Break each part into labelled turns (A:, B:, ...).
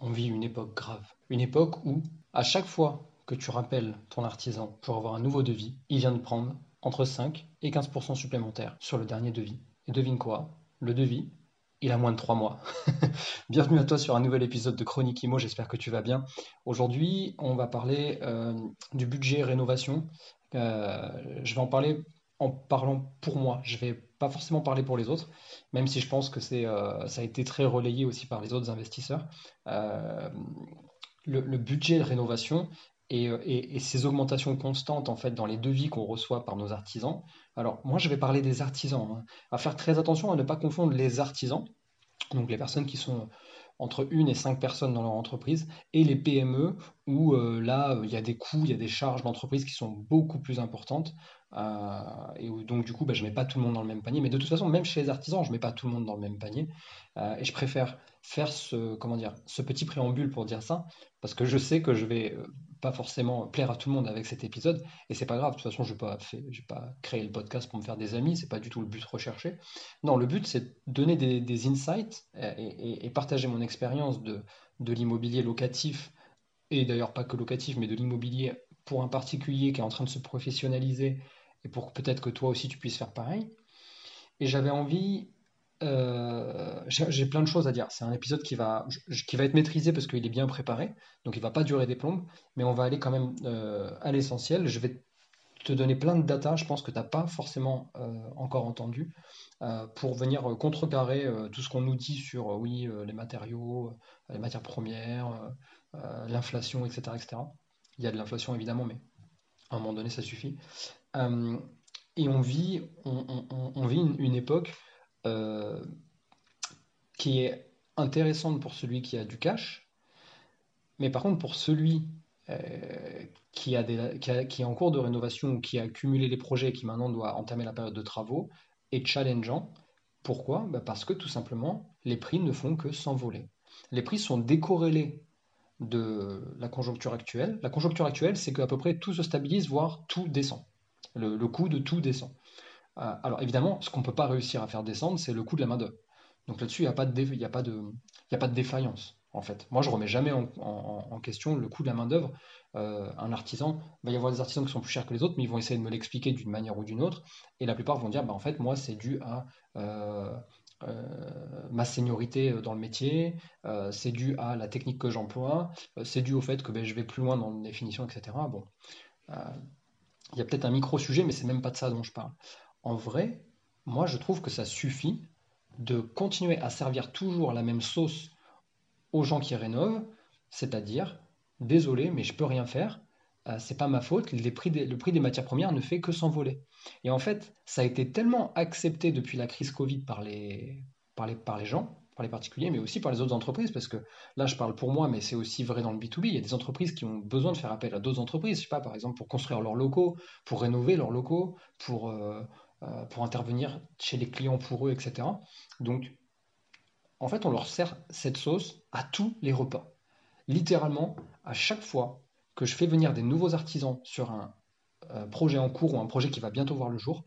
A: on vit une époque grave. Une époque où, à chaque fois que tu rappelles ton artisan pour avoir un nouveau devis, il vient de prendre entre 5 et 15% supplémentaires sur le dernier devis. Et devine quoi? Le devis, il a moins de 3 mois. Bienvenue à toi sur un nouvel épisode de Chronique Imo, j'espère que tu vas bien. Aujourd'hui, on va parler euh, du budget rénovation. Euh, je vais en parler en parlant pour moi. Je vais pas forcément parler pour les autres, même si je pense que euh, ça a été très relayé aussi par les autres investisseurs. Euh, le, budget de rénovation euh, et, ces augmentations constantes en fait dans les devis qu'on reçoit par nos artisans. Alors moi je vais parler des artisans. Hein. À faire très attention à ne pas confondre les artisans, donc les personnes qui sont entre une et cinq personnes dans leur entreprise, et les PME, où là, il y a des coûts, il y a des charges d'entreprise qui sont beaucoup plus importantes. Euh, et donc du coup, bah, je mets pas tout le monde dans le même panier. Mais de toute façon, même chez les artisans, je mets pas tout le monde dans le même panier. Euh, et je préfère faire ce, comment dire, ce petit préambule pour dire ça, parce que je sais que je vais euh, pas forcément plaire à tout le monde avec cet épisode, et c'est pas grave. De toute façon, je vais pas, pas créer le podcast pour me faire des amis. C'est pas du tout le but recherché. Non, le but c'est donner des, insights et, partager mon expérience de, de l'immobilier locatif et d'ailleurs pas que locatif, mais de l'immobilier pour un particulier qui est en train de se professionnaliser et pour peut-être que toi aussi tu puisses faire pareil. Et j'avais envie, euh, j'ai plein de choses à dire. C'est un épisode qui va, qui va être maîtrisé parce qu'il est bien préparé, donc il va pas durer des plombes, mais on va aller quand même euh, à l'essentiel. Je vais te donner plein de data, je pense que tu n'as pas forcément euh, encore entendu, pour venir contrecarrer tout ce qu'on nous dit sur oui, les matériaux, les matières premières, l'inflation, etc., etc. Il y a de l'inflation évidemment, mais à un moment donné, ça suffit. Euh, et on vit, une, époque euh, qui est intéressante pour celui qui a du cash, mais par contre pour celui euh, qui, a des, qui, est en cours de rénovation ou qui a accumulé les projets et qui maintenant doit entamer la période de travaux, est challengeant. Pourquoi? Bah, Parce que tout simplement, les prix ne font que s'envoler. Les prix sont décorrélés de la conjoncture actuelle. La conjoncture actuelle, c'est qu'à peu près tout se stabilise, voire tout descend le, coût de tout descend. Euh, alors évidemment, ce qu'on ne peut pas réussir à faire descendre, c'est le coût de la main-d'œuvre. Donc là-dessus, il n'y a, pas de a, défaillance. En fait, moi, je remets jamais en, question le coût de la main-d'œuvre. Euh, un artisan, il va y avoir des artisans qui sont plus chers que les autres, mais ils vont essayer de me l'expliquer d'une manière ou d'une autre. Et la plupart vont dire, bah, en fait, moi, c'est dû à euh, ma seniorité dans le métier, c'est dû à la technique que j'emploie, c'est dû au fait que ben, je vais plus loin dans la définition, etc. Bon, il y a peut-être un micro-sujet, mais c'est même pas de ça dont je parle. En vrai, moi, je trouve que ça suffit de continuer à servir toujours la même sauce aux gens qui rénovent, c'est-à-dire, désolé, mais je peux rien faire, euh, c'est pas ma faute, le prix des matières premières ne fait que s'envoler. Et en fait, ça a été tellement accepté depuis la crise Covid par les gens les particuliers, mais aussi par les autres entreprises, parce que là, je parle pour moi, mais c'est aussi vrai dans le B2B. Il y a des entreprises qui ont besoin de faire appel à d'autres entreprises, je sais pas, par exemple, pour construire leurs locaux, pour rénover leurs locaux, pour, euh, euh, pour intervenir chez les clients pour eux, etc. Donc, en fait, on leur sert cette sauce à tous les repas. Littéralement, à chaque fois que je fais venir des nouveaux artisans sur un euh, projet en cours ou un projet qui va bientôt voir le jour,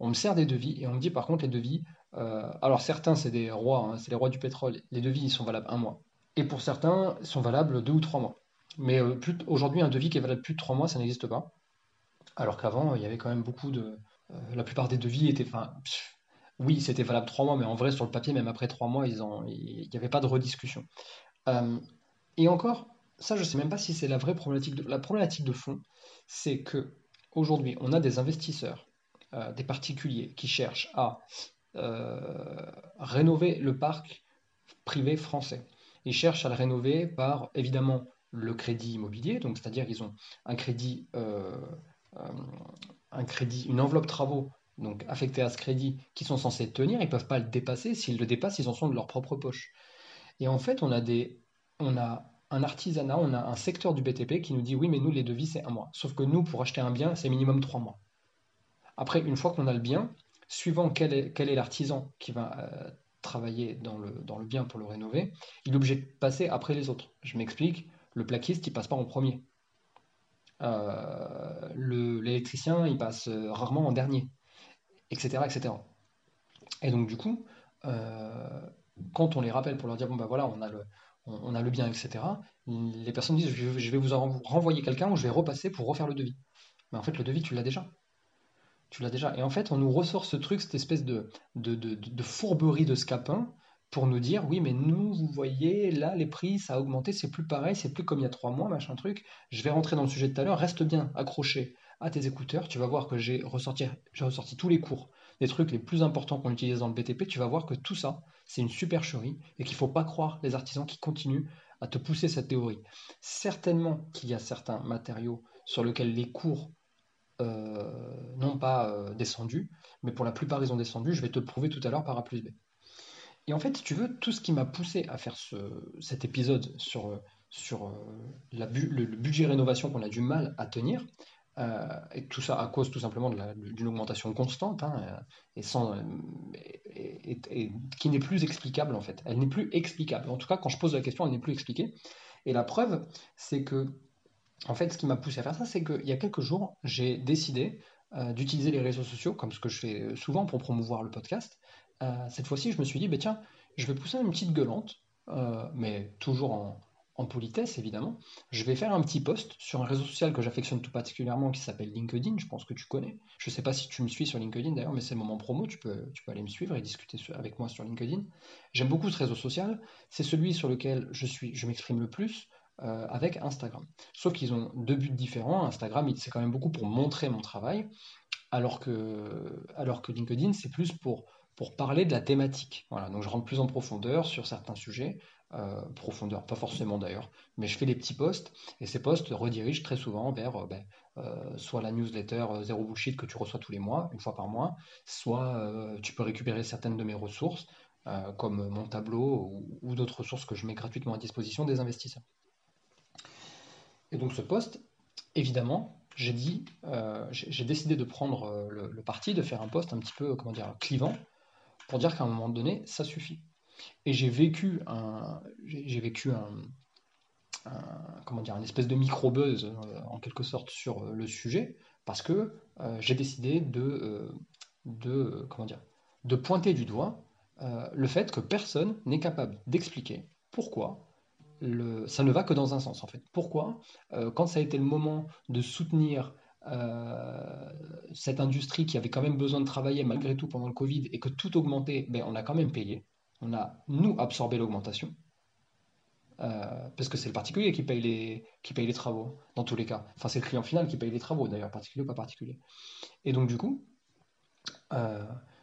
A: on me sert des devis et on me dit par contre les devis, euh, alors certains c'est des rois, hein, c'est les rois du pétrole, les devis ils sont valables un mois. Et pour certains, ils sont valables deux ou trois mois. Mais euh, aujourd'hui, un devis qui est valable plus de trois mois, ça n'existe pas. Alors qu'avant, il y avait quand même beaucoup de. Euh, la plupart des devis étaient. Oui, c'était valable trois mois, mais en vrai, sur le papier, même après trois mois, il n'y avait pas de rediscussion. et encore, ça, je ne sais même pas si c'est la vraie problématique. De, la problématique de fond, c'est que aujourd'hui, on a des investisseurs des particuliers qui cherchent à rénover le parc privé français. Ils cherchent à le rénover par évidemment le crédit immobilier, donc c'est-à-dire qu'ils ont un crédit, euh, un crédit, une enveloppe travaux donc affectée à ce crédit qui sont censés tenir, ils ne peuvent pas le dépasser. S'ils le dépassent, ils en sont de leur propre poche. Et en fait, on a des, on a un artisanat, on a un secteur du BTP qui nous dit oui, mais nous, les devis, c'est un mois. Sauf que nous, pour acheter un bien, c'est minimum trois mois. Après, une fois qu'on a le bien, suivant quel est, l'artisan qui va euh, travailler dans le, bien pour le rénover, il est obligé de passer après les autres. Je m'explique, le plaquiste, il passe pas en premier. Euh, l'électricien, il passe euh, rarement en dernier, etc., etc. Et donc, du coup, quand on les rappelle pour leur dire, bon ben voilà, on a le, on, a le bien, etc., les personnes disent, je, vais vous renvoyer quelqu'un ou je vais repasser pour refaire le devis. Mais en fait, le devis, tu l'as déjà. Tu l'as déjà. Et en fait, on nous ressort ce truc, cette espèce de, de, fourberie de scapin pour nous dire oui, mais nous, vous voyez, là, les prix, ça a augmenté, c'est plus pareil, c'est plus comme il y a trois mois, machin truc. Je vais rentrer dans le sujet de tout à l'heure, reste bien accroché à tes écouteurs, tu vas voir que j'ai ressorti, ressorti tous les cours, des trucs les plus importants qu'on utilise dans le BTP, tu vas voir que tout ça, c'est une supercherie et qu'il ne faut pas croire les artisans qui continuent à te pousser cette théorie. Certainement qu'il y a certains matériaux sur lesquels les cours n'ont pas euh, descendu, mais pour la plupart ils ont descendu. Je vais te prouver tout à l'heure par A plus B. Et en fait, si tu veux, tout ce qui m'a poussé à faire cet épisode sur, sur le, budget rénovation qu'on a du mal à tenir, euh, et tout ça à cause tout simplement d'une augmentation constante hein, et, et, qui n'est plus explicable en fait. Elle n'est plus explicable. En tout cas, quand je pose la question, elle n'est plus expliquée. Et la preuve, c'est que en fait, ce qui m'a poussé à faire ça, c'est qu'il y a quelques jours, j'ai décidé euh, d'utiliser les réseaux sociaux, comme ce que je fais souvent pour promouvoir le podcast. Euh, cette fois-ci, je me suis dit, bah, tiens, je vais pousser une petite gueulante, euh, mais toujours en, politesse, évidemment. Je vais faire un petit post sur un réseau social que j'affectionne tout particulièrement, qui s'appelle LinkedIn, je pense que tu connais. Je ne sais pas si tu me suis sur LinkedIn d'ailleurs, mais c'est le moment promo, tu peux, tu peux aller me suivre et discuter avec moi sur LinkedIn. J'aime beaucoup ce réseau social, c'est celui sur lequel je, suis, je m'exprime le plus. Euh, avec Instagram. Sauf qu'ils ont deux buts différents. Instagram, c'est quand même beaucoup pour montrer mon travail, alors que, LinkedIn, c'est plus pour, parler de la thématique. Voilà, donc je rentre plus en profondeur sur certains sujets, euh, profondeur, pas forcément d'ailleurs, mais je fais des petits posts, et ces posts redirigent très souvent vers euh, ben, soit la newsletter Zéro Bullshit que tu reçois tous les mois, une fois par mois, soit tu peux récupérer certaines de mes ressources, comme mon tableau ou d'autres ressources que je mets gratuitement à disposition des investisseurs. Et donc ce poste, évidemment, j'ai dit, euh, j'ai décidé de prendre euh, le, parti de faire un poste un petit peu, comment dire, clivant, pour dire qu'à un moment donné, ça suffit. Et j'ai vécu un, j'ai vécu un, comment dire, une espèce de micro-buzz, euh, en quelque sorte, sur le sujet, parce que j'ai décidé de, de, comment dire, de pointer du doigt le fait que personne n'est capable d'expliquer pourquoi ça ne va que dans un sens en fait. Pourquoi? Euh, Quand ça a été le moment de soutenir euh, cette industrie qui avait quand même besoin de travailler malgré tout pendant le Covid et que tout augmentait, ben, on a quand même payé. On a, nous, absorbé l'augmentation. Euh, parce que c'est le particulier qui paye, les, qui paye les travaux, dans tous les cas. Enfin, c'est le client final qui paye les travaux, d'ailleurs, particulier ou pas particulier. Et donc, du coup,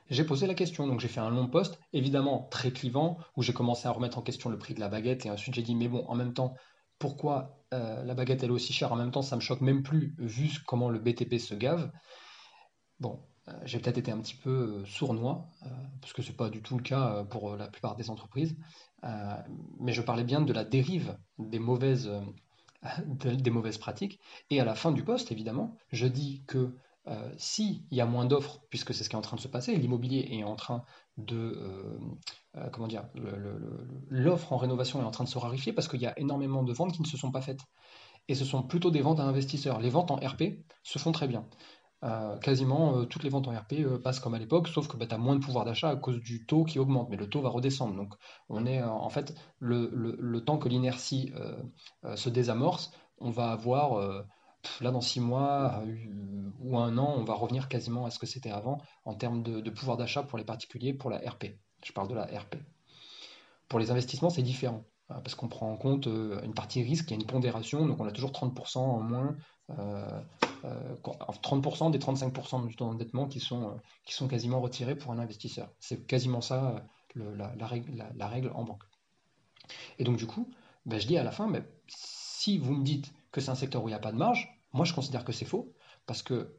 A: j'ai posé la question. Donc j'ai fait un long post, évidemment très clivant, où j'ai commencé à remettre en question le prix de la baguette. Et ensuite j'ai dit, mais bon, en même temps, pourquoi euh, la baguette elle est aussi chère? En même temps, ça me choque même plus vu comment le BTP se gave. Bon, euh, j'ai peut-être été un petit peu euh, sournois, parce que ce n'est pas du tout le cas pour la plupart des entreprises. mais je parlais bien de la dérive des mauvaises, des mauvaises pratiques. Et à la fin du poste, évidemment, je dis que euh, s'il y a moins d'offres, puisque c'est ce qui est en train de se passer, l'immobilier est en train de, euh, euh, comment dire, l'offre en rénovation est en train de se rarifier parce qu'il y a énormément de ventes qui ne se sont pas faites. Et ce sont plutôt des ventes à investisseurs. Les ventes en RP se font très bien. quasiment toutes les ventes en RP passent comme à l'époque, sauf que bah, tu as moins de pouvoir d'achat à cause du taux qui augmente, mais le taux va redescendre. Donc on est en fait le temps que l'inertie se désamorce, on va avoir là, dans six mois euh, ou un an, on va revenir quasiment à ce que c'était avant en termes de, pouvoir d'achat pour les particuliers, pour la RP. Je parle de la RP. Pour les investissements, c'est différent hein, parce qu'on prend en compte euh, une partie risque, il y a une pondération, donc on a toujours 30% en moins, 30% euh, des 35% du taux d'endettement qui sont, qui sont quasiment retirés pour un investisseur. C'est quasiment ça la, règle, en banque. Et donc du coup, ben, je dis à la fin, mais si vous me dites que c'est un secteur où il n'y a pas de marge, moi, je considère que c'est faux, parce que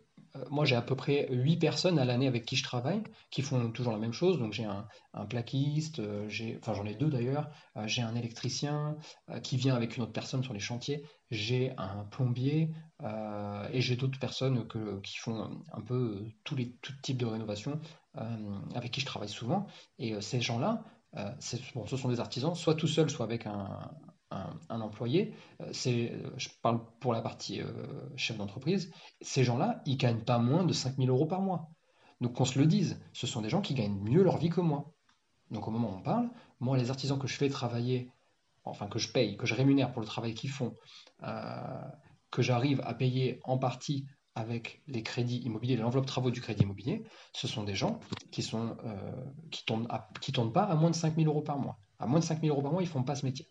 A: moi, j'ai à peu près 8 personnes à l'année avec qui je travaille, qui font toujours la même chose. Donc, j'ai un, plaquiste, euh, enfin, j'en ai deux d'ailleurs. Euh, j'ai un électricien qui vient avec une autre personne sur les chantiers. J'ai un plombier et j'ai d'autres personnes qui font un peu tous les tout types de rénovation avec qui je travaille souvent. Et ces gens-là, bon, ce sont des artisans, soit tout seuls, soit avec un, un, employé, euh, euh, je parle pour la partie euh, chef d'entreprise, ces gens-là, ils gagnent pas moins de 5000 euros par mois. Donc qu'on se le dise, ce sont des gens qui gagnent mieux leur vie que moi. Donc au moment où on parle, moi les artisans que je fais travailler, enfin que je paye, que je rémunère pour le travail qu'ils font, que j'arrive à payer en partie avec les crédits immobiliers, l'enveloppe travaux du crédit immobilier, ce sont des gens qui sont qui tournent, pas à moins de 5000 euros par mois. À moins de 5000 euros par mois, ils font pas ce métier.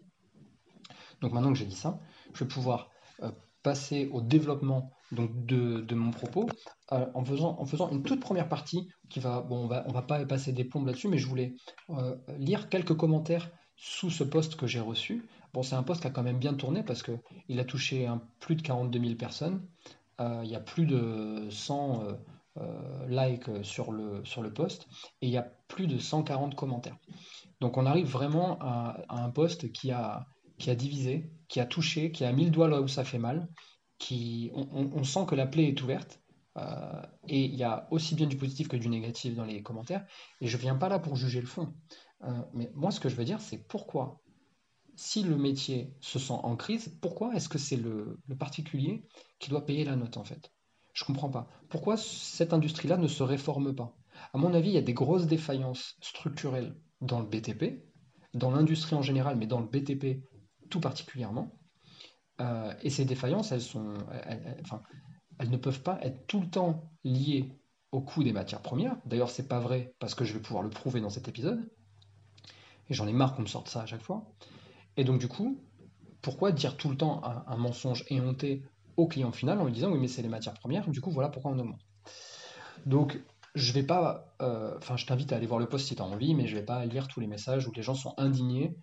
A: Donc maintenant que j'ai dit ça, je vais pouvoir euh, passer au développement donc, de, mon propos euh, en, faisant, en faisant une toute première partie qui va, bon, on va, on va pas passer des plombes là-dessus, mais je voulais euh, lire quelques commentaires sous ce poste que j'ai reçu. Bon, c'est un poste qui a quand même bien tourné parce qu'il a touché plus de 42 000 personnes. il y a plus de 100 likes sur le, sur le poste et il y a plus de 140 commentaires. Donc on arrive vraiment à un poste qui a, qui a divisé, qui a touché, qui a mis le doigt là où ça fait mal, qui, on, sent que la plaie est ouverte. Euh, et il y a aussi bien du positif que du négatif dans les commentaires. Et je viens pas là pour juger le fond. Euh, mais moi, ce que je veux dire, c'est pourquoi, si le métier se sent en crise, pourquoi est-ce que c'est le, le, particulier qui doit payer la note en fait? Je ne comprends pas. Pourquoi cette industrie-là ne se réforme pas? À mon avis, il y a des grosses défaillances structurelles dans le BTP, dans l'industrie en général, mais dans le BTP particulièrement. Euh, et ces défaillances, elles, sont, enfin, elles ne peuvent pas être tout le temps liées au coût des matières premières. D'ailleurs, c'est pas vrai parce que je vais pouvoir le prouver dans cet épisode. Et j'en ai marre qu'on me sorte ça à chaque fois. Et donc, du coup, pourquoi dire tout le temps un, mensonge éhonté au client final en lui disant oui, mais c'est les matières premières, du coup, voilà pourquoi on augmente. Donc, je vais pas, euh, enfin, je t'invite à aller voir le post si tu as envie, mais je vais pas lire tous les messages où les gens sont indignés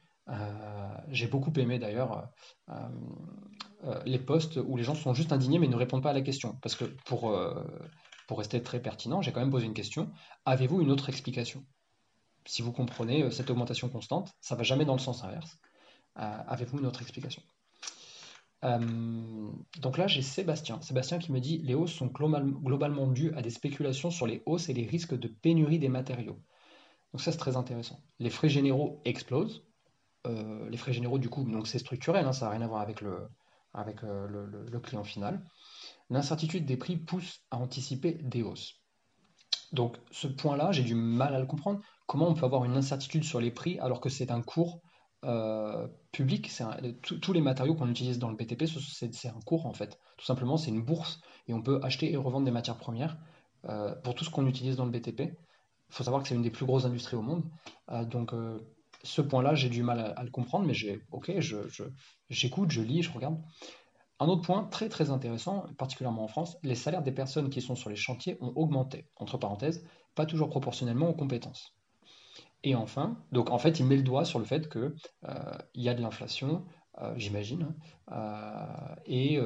A: j'ai beaucoup aimé d'ailleurs euh, euh, les posts où les gens sont juste indignés mais ne répondent pas à la question. Parce que pour, pour rester très pertinent, j'ai quand même posé une question. Avez-vous une autre explication? Si vous comprenez cette augmentation constante, ça va jamais dans le sens inverse. Avez-vous une autre explication? Donc là, j'ai Sébastien. Sébastien qui me dit les hausses sont globalement dues à des spéculations sur les hausses et les risques de pénurie des matériaux. Donc ça, c'est très intéressant. Les frais généraux explosent. Euh, les frais généraux, du coup, donc c'est structurel, hein, ça n'a rien à voir avec euh, le, client final. L'incertitude des prix pousse à anticiper des hausses. Donc ce point-là, j'ai du mal à le comprendre. Comment on peut avoir une incertitude sur les prix alors que c'est un cours euh, public? Tous les matériaux qu'on utilise dans le BTP, c'est un cours en fait. Tout simplement, c'est une bourse et on peut acheter et revendre des matières premières pour tout ce qu'on utilise dans le BTP. Il faut savoir que c'est une des plus grosses industries au monde. donc ce point-là, j'ai du mal à, le comprendre, mais j'ai, ok, j'écoute, je, lis, je regarde. Un autre point très très intéressant, particulièrement en France, les salaires des personnes qui sont sur les chantiers ont augmenté, entre parenthèses, pas toujours proportionnellement aux compétences. Et enfin, donc en fait, il met le doigt sur le fait qu'il euh, y a de l'inflation, euh, j'imagine, euh, et,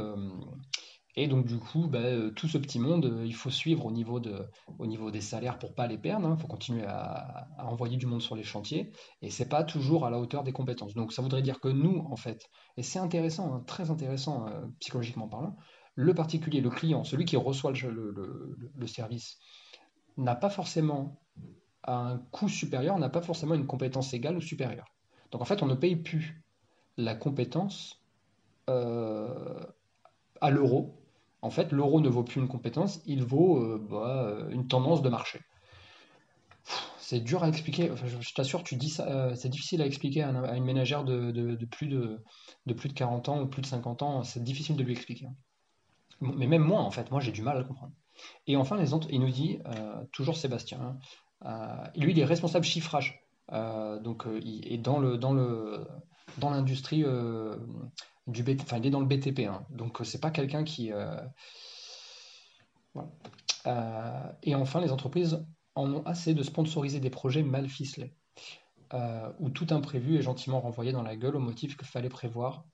A: et donc du coup, bah, euh, tout ce petit monde, euh, il faut suivre au niveau, de, au niveau des salaires pour pas les perdre. Il hein. faut continuer à, envoyer du monde sur les chantiers. Et c'est pas toujours à la hauteur des compétences. Donc ça voudrait dire que nous, en fait, et c'est intéressant, hein, très intéressant euh, psychologiquement parlant, le particulier, le client, celui qui reçoit le, service, n'a pas forcément un coût supérieur, n'a pas forcément une compétence égale ou supérieure. Donc en fait, on ne paye plus la compétence à l'euro, en fait, l'euro ne vaut plus une compétence, il vaut euh, bah, euh, une tendance de marché. C'est dur à expliquer. je, t'assure, tu dis euh, c'est difficile à expliquer à, une ménagère de, plus de, plus de 40 ans ou plus de 50 ans. C'est difficile de lui expliquer. Mais même moi, en fait, moi, j'ai du mal à comprendre. Et enfin, les il nous dit, toujours Sébastien, hein, lui, il est responsable chiffrage. donc, il est dans l'industrie il est dans le BTP, hein. donc euh, c'est pas quelqu'un qui. Euh, euh, et enfin, les entreprises en ont assez de sponsoriser des projets mal ficelés, où tout imprévu est gentiment renvoyé dans la gueule au motif qu'il fallait prévoir,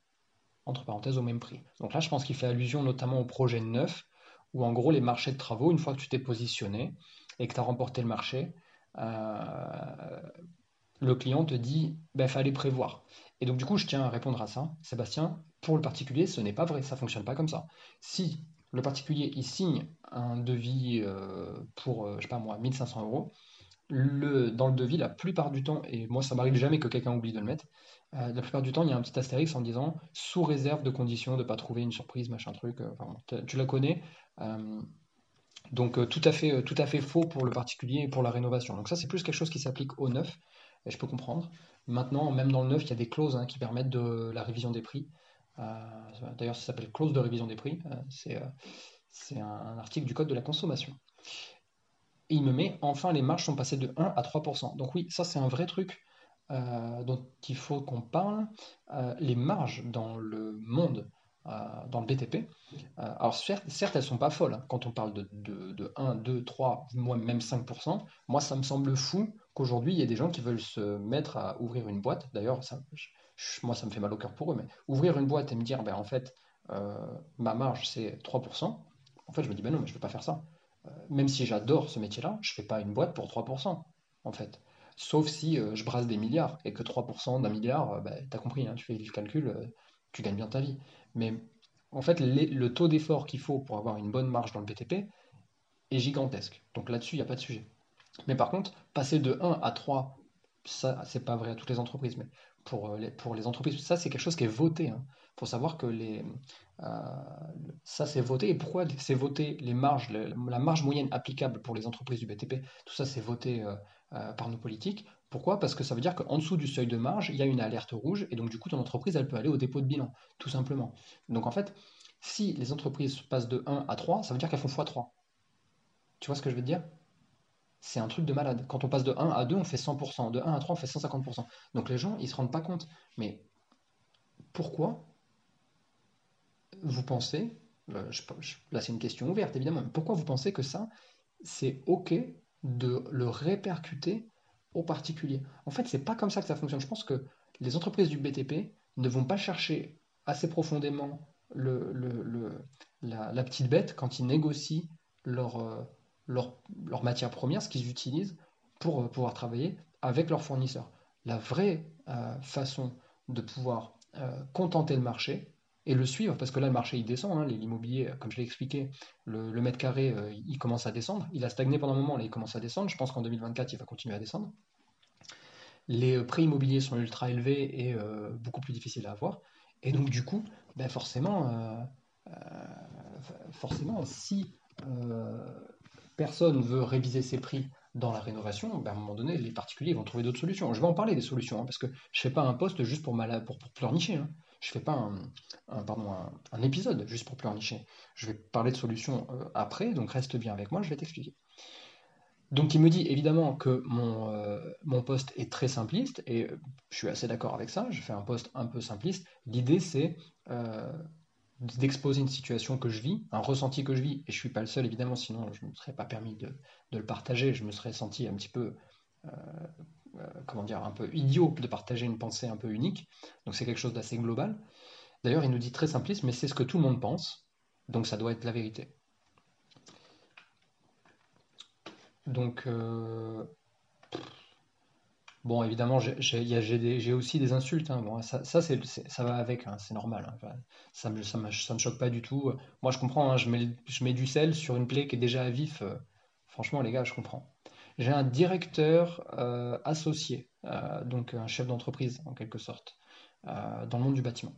A: entre parenthèses, au même prix. Donc là, je pense qu'il fait allusion notamment au projet neuf, où en gros les marchés de travaux, une fois que tu t'es positionné et que tu as remporté le marché, le client te dit, ben, fallait prévoir. Et donc du coup, je tiens à répondre à ça. Sébastien, pour le particulier, ce n'est pas vrai, ça ne fonctionne pas comme ça. Si le particulier, il signe un devis euh, pour, je sais pas moi, 1500 euros, dans le devis, la plupart du temps, et moi ça m'arrive jamais que quelqu'un oublie de le mettre, euh, la plupart du temps il y a un petit astérix en disant sous réserve de conditions de ne pas trouver une surprise, machin truc, euh, tu la connais. Euh, donc tout à, fait, tout à fait faux pour le particulier et pour la rénovation. Donc ça c'est plus quelque chose qui s'applique au neuf, et je peux comprendre. Maintenant, même dans le neuf, il y a des clauses hein, qui permettent de la révision des prix. D'ailleurs, ça s'appelle clause de révision des prix. c'est un article du Code de la consommation il me met enfin les marges sont passées de 1 à 3%. Donc oui, ça c'est un vrai truc euh, dont il faut qu'on parle. Euh, les marges dans le monde, euh, dans le BTP, alors certes, elles sont pas folles. Hein. quand on parle de, de, 1, 2, 3, moi même 5%, moi ça me semble fou qu'aujourd'hui il y ait des gens qui veulent se mettre à ouvrir une boîte. D'ailleurs, moi ça me fait mal au cœur pour eux, mais ouvrir une boîte et me dire, ben en fait, ma marge c'est 3%, en fait je me dis, ben non, mais je ne veux pas faire ça. Euh, même si j'adore ce métier-là, je ne fais pas une boîte pour 3%, en fait. Sauf si euh, je brasse des milliards et que 3% d'un milliard, euh, bah, tu as compris, hein, tu fais le calcul, tu gagnes bien ta vie. Mais en fait, le taux d'effort qu'il faut pour avoir une bonne marge dans le BTP est gigantesque. Donc là-dessus, il n'y a pas de sujet. Mais par contre, passer de 1 à 3, ça, c'est pas vrai à toutes les entreprises, mais pour les, pour les entreprises, ça, c'est quelque chose qui est voté. Hein faut savoir que les, euh, ça c'est voté. Et pourquoi c'est voté les marges, la marge moyenne applicable pour les entreprises du BTP, tout ça c'est voté euh, euh, par nos politiques. Pourquoi? Parce que ça veut dire qu'en dessous du seuil de marge, il y a une alerte rouge et donc du coup ton entreprise elle peut aller au dépôt de bilan, tout simplement. Donc en fait, si les entreprises passent de 1 à 3, ça veut dire qu'elles font x3. Tu vois ce que je veux te dire? C'est un truc de malade. Quand on passe de 1 à 2, on fait 100%. De 1 à 3, on fait 150%. Donc les gens, ils se rendent pas compte. Mais pourquoi vous pensez, euh, là c'est une question ouverte évidemment, pourquoi vous pensez que ça, c'est OK de le répercuter aux particuliers? En fait, c'est pas comme ça que ça fonctionne. Je pense que les entreprises du BTP ne vont pas chercher assez profondément la, petite bête quand ils négocient leur, euh, leur, leur matière première, ce qu'ils utilisent pour euh, pouvoir travailler avec leurs fournisseurs. La vraie façon de pouvoir contenter le marché, et le suivre, parce que là, le marché, il descend. Hein, L'immobilier, comme je l'ai expliqué, le, mètre carré, euh, il commence à descendre. Il a stagné pendant un moment, là, il commence à descendre. Je pense qu'en 2024, il va continuer à descendre. Les euh, prix immobiliers sont ultra élevés et euh, beaucoup plus difficiles à avoir. Et donc, du coup, ben forcément, forcément, si personne veut réviser ses prix dans la rénovation, ben à un moment donné, les particuliers vont trouver d'autres solutions. Je vais en parler des solutions, hein, parce que je ne fais pas un poste juste pour, pour, pleurnicher. Hein je fais pas un, épisode juste pour pleurnicher. Je vais parler de solutions euh, après, donc reste bien avec moi, je vais t'expliquer. Donc il me dit évidemment que mon, euh, poste est très simpliste, et euh, je suis assez d'accord avec ça, je fais un poste un peu simpliste. L'idée c'est d'exposer une situation que je vis, un ressenti que je vis, et je suis pas le seul évidemment, sinon je ne me serais pas permis de, le partager, je me serais senti un petit peu euh, comment dire, un peu idiot de partager une pensée un peu unique. Donc c'est quelque chose d'assez global. D'ailleurs, il nous dit très simpliste, mais c'est ce que tout le monde pense, donc ça doit être la vérité. Donc, euh, bon, évidemment, j'ai aussi des insultes. Hein. Bon, ça, ça, va avec, hein, c'est normal. Hein. ça ne me choque pas du tout. Moi, je comprends, je mets, je, mets, du sel sur une plaie qui est déjà à vif. Euh, franchement, les gars, je comprends j'ai un directeur euh, associé, euh, donc un chef d'entreprise en quelque sorte, dans le monde du bâtiment,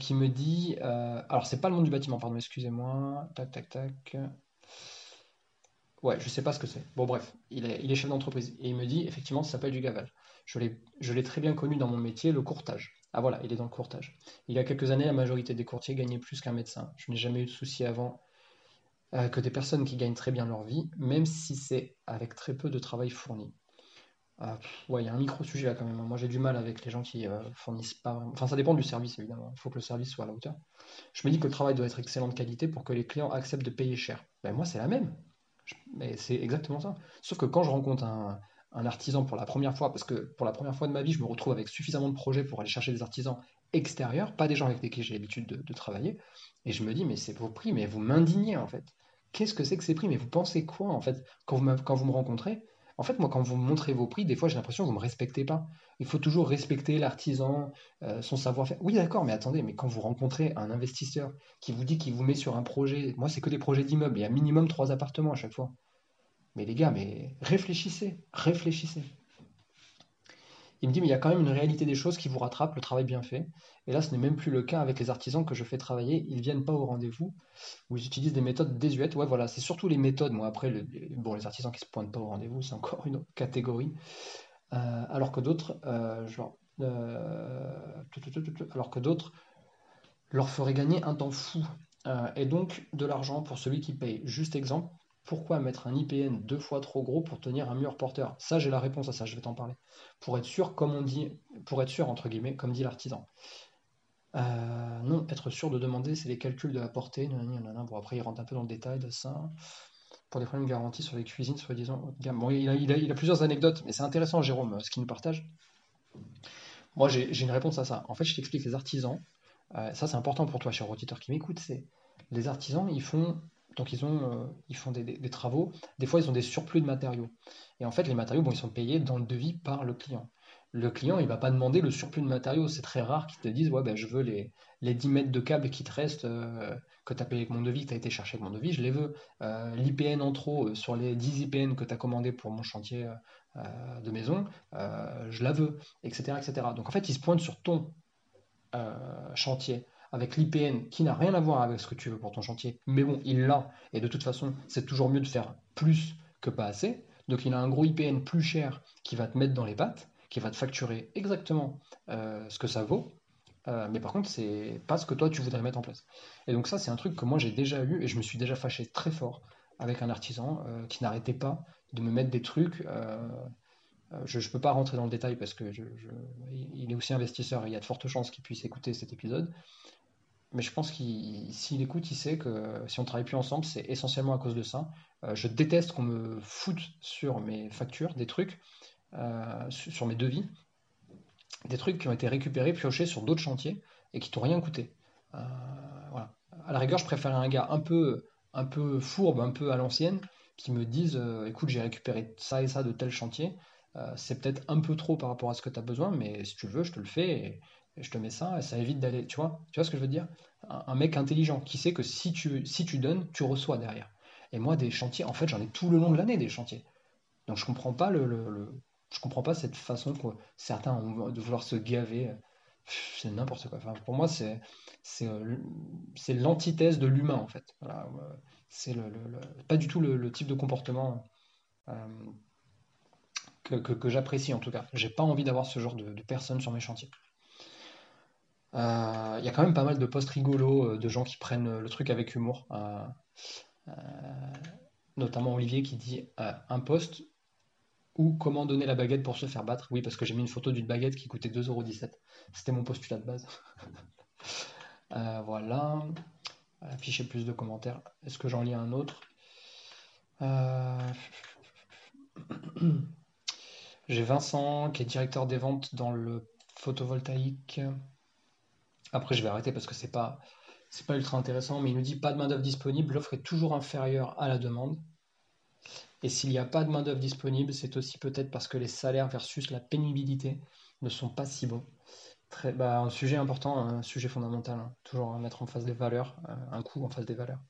A: qui me dit, alors c'est pas le monde du bâtiment, pardon, excusez-moi, tac tac tac. Ouais, je sais pas ce que c'est. Bon, bref, il est, chef d'entreprise. Et il me dit, effectivement, ça s'appelle du gavel. Je l'ai très bien connu dans mon métier, le courtage. Ah voilà, il est dans le courtage. Il y a quelques années, la majorité des courtiers gagnaient plus qu'un médecin. Je n'ai jamais eu de souci avant euh, que des personnes qui gagnent très bien leur vie, même si c'est avec très peu de travail fourni. Euh, ouais, il y a un micro-sujet là quand même. Moi j'ai du mal avec les gens qui euh, fournissent pas. Enfin, ça dépend du service évidemment. Il faut que le service soit à la hauteur. Je me dis que le travail doit être excellent de qualité pour que les clients acceptent de payer cher. Ben, moi c'est la même. Mais c'est exactement ça. Sauf que quand je rencontre un, artisan pour la première fois, parce que pour la première fois de ma vie, je me retrouve avec suffisamment de projets pour aller chercher des artisans extérieurs, pas des gens avec lesquels j'ai l'habitude de, travailler. Et je me dis, mais c'est vos prix, mais vous m'indignez en fait. Qu'est-ce que c'est que ces prix? Mais vous pensez quoi en fait quand vous, quand vous me rencontrez? En fait, moi, quand vous me montrez vos prix, des fois j'ai l'impression que vous ne me respectez pas. Il faut toujours respecter l'artisan, euh, son savoir-faire. Oui, d'accord, mais attendez, mais quand vous rencontrez un investisseur qui vous dit qu'il vous met sur un projet, moi c'est que des projets d'immeubles, il y a minimum trois appartements à chaque fois. Mais les gars, mais réfléchissez, réfléchissez. Il me dit, mais il y a quand même une réalité des choses qui vous rattrape, le travail bien fait. Et là, ce n'est même plus le cas avec les artisans que je fais travailler. Ils ne viennent pas au rendez-vous, ou ils utilisent des méthodes désuètes. Ouais, voilà, c'est surtout les méthodes. Moi, après, bon, les artisans qui ne se pointent pas au rendez-vous, c'est encore une autre catégorie. Euh, alors que d'autres, euh, genre, euh, alors que d'autres leur feraient gagner un temps fou. et donc de l'argent pour celui qui paye. Juste exemple, pourquoi mettre un IPN deux fois trop gros pour tenir un mur porteur? Ça, j'ai la réponse à ça, je vais t'en parler. Pour être sûr, comme on dit, pour être sûr, entre guillemets, comme dit l'artisan. Euh, non, être sûr de demander, c'est les calculs de la portée. Bon, après, il rentre un peu dans le détail de ça. Pour des problèmes garantis sur les cuisines, soi-disant Bon, il a, plusieurs anecdotes, mais c'est intéressant, Jérôme, ce qu'il nous partage. Moi, j'ai une réponse à ça. En fait, je t'explique, les artisans, euh, ça c'est important pour toi, cher auditeur qui m'écoute, c'est les artisans, ils font donc euh, ils font des, travaux. Des fois, ils ont des surplus de matériaux. Et en fait, les matériaux, bon, ils sont payés dans le devis par le client. Le client, il ne va pas demander le surplus de matériaux. C'est très rare qu'ils te disent, ouais, ben, je veux les, les 10 mètres de câbles qui te restent, euh, que tu as payé avec mon devis, que tu as été chercher avec mon devis, je les veux. Euh, L'IPN en trop sur les 10 IPN que tu as commandé pour mon chantier de maison, je la veux, etc., etc. Donc en fait, ils se pointent sur ton chantier avec l'IPN qui n'a rien à voir avec ce que tu veux pour ton chantier, mais bon, il l'a, et de toute façon, c'est toujours mieux de faire plus que pas assez. Donc il a un gros IPN plus cher qui va te mettre dans les pattes, qui va te facturer exactement euh, ce que ça vaut, euh, mais par contre, c'est pas ce que toi tu voudrais mettre en place. Et donc ça, c'est un truc que moi j'ai déjà eu, et je me suis déjà fâché très fort avec un artisan euh, qui n'arrêtait pas de me mettre des trucs. je ne peux pas rentrer dans le détail parce que il est aussi investisseur et il y a de fortes chances qu'il puisse écouter cet épisode mais je pense qu'il s'il écoute, il sait que si on travaille plus ensemble, c'est essentiellement à cause de ça. Euh, je déteste qu'on me foute sur mes factures des trucs, euh, sur mes devis, des trucs qui ont été récupérés, piochés sur d'autres chantiers et qui t'ont rien coûté. Euh. À la rigueur, je préfère un gars un peu, un peu fourbe, un peu à l'ancienne, qui me dise écoute, j'ai récupéré ça et ça de tel chantier. c'est peut-être un peu trop par rapport à ce que tu as besoin, mais si tu veux, je te le fais. Je te mets ça et ça évite d'aller, tu vois, tu vois ce que je veux dire? Un, mec intelligent qui sait que si tu, si tu donnes, tu reçois derrière. Et moi, des chantiers, en fait, j'en ai tout le long de l'année des chantiers. Donc je comprends comprends pas cette façon que certains ont de vouloir se gaver. C'est n'importe quoi. Enfin, pour moi, c'est c'est l'antithèse de l'humain en fait. Voilà, c'est pas du tout le, type de comportement euh, que, que, j'apprécie en tout cas. J'ai pas envie d'avoir ce genre de, de personnes sur mes chantiers. Euh, il y a quand même pas mal de posts rigolos euh, de gens qui prennent le truc avec humour. Euh, notamment Olivier qui dit un post ou comment donner la baguette pour se faire battre. Oui, parce que j'ai mis une photo d'une baguette qui coûtait 2,17€. C'était mon postulat de base. voilà. Afficher plus de commentaires. Est-ce que j'en lis un autre? J'ai Vincent qui est directeur des ventes dans le photovoltaïque. Après, je vais arrêter parce que c'est pas, c'est pas ultra intéressant, mais il nous dit pas de main-d'œuvre disponible, l'offre est toujours inférieure à la demande. Et s'il n'y a pas de main-d'œuvre disponible, c'est aussi peut-être parce que les salaires versus la pénibilité ne sont pas si bons. Très, bah, un sujet important, un sujet fondamental, hein. toujours mettre en face des valeurs, euh, un coût en face des valeurs.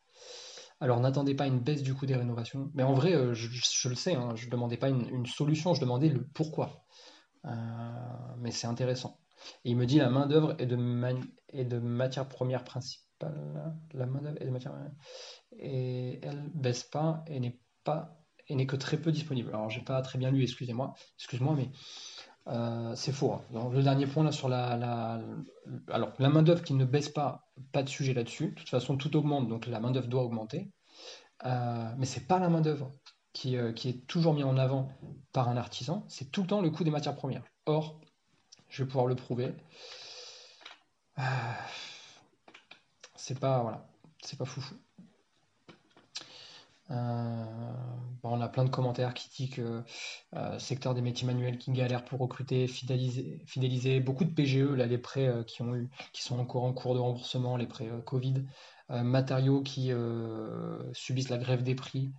A: Alors n'attendez pas une baisse du coût des rénovations, mais en vrai, euh, je, le sais, hein, je ne demandais pas une, solution, je demandais le pourquoi. Euh, mais c'est intéressant. Et il me dit la main-d'œuvre est de, matière première principale. La main-d'œuvre est de matière Et elle baisse pas et n'est pas et n'est que très peu disponible. Alors j'ai pas très bien lu, excusez-moi, excuse-moi, mais euh, c'est faux. Hein. le dernier point là sur la, la alors la main d'œuvre qui ne baisse pas, pas de sujet là-dessus. De toute façon, tout augmente, donc la main d'œuvre doit augmenter. Euh, mais c'est pas la main d'œuvre qui, euh, qui, est toujours mis en avant par un artisan. C'est tout le temps le coût des matières premières. Or, je vais pouvoir le prouver. Ah. C'est pas voilà, c'est pas foufou. Euh, on a plein de commentaires qui disent que euh, secteur des métiers manuels qui galère pour recruter, fidéliser, fidéliser beaucoup de PGE, là, les prêts euh, qui, ont eu, qui sont encore en cours de remboursement, les prêts Covid, matériaux qui subissent la grève des prix,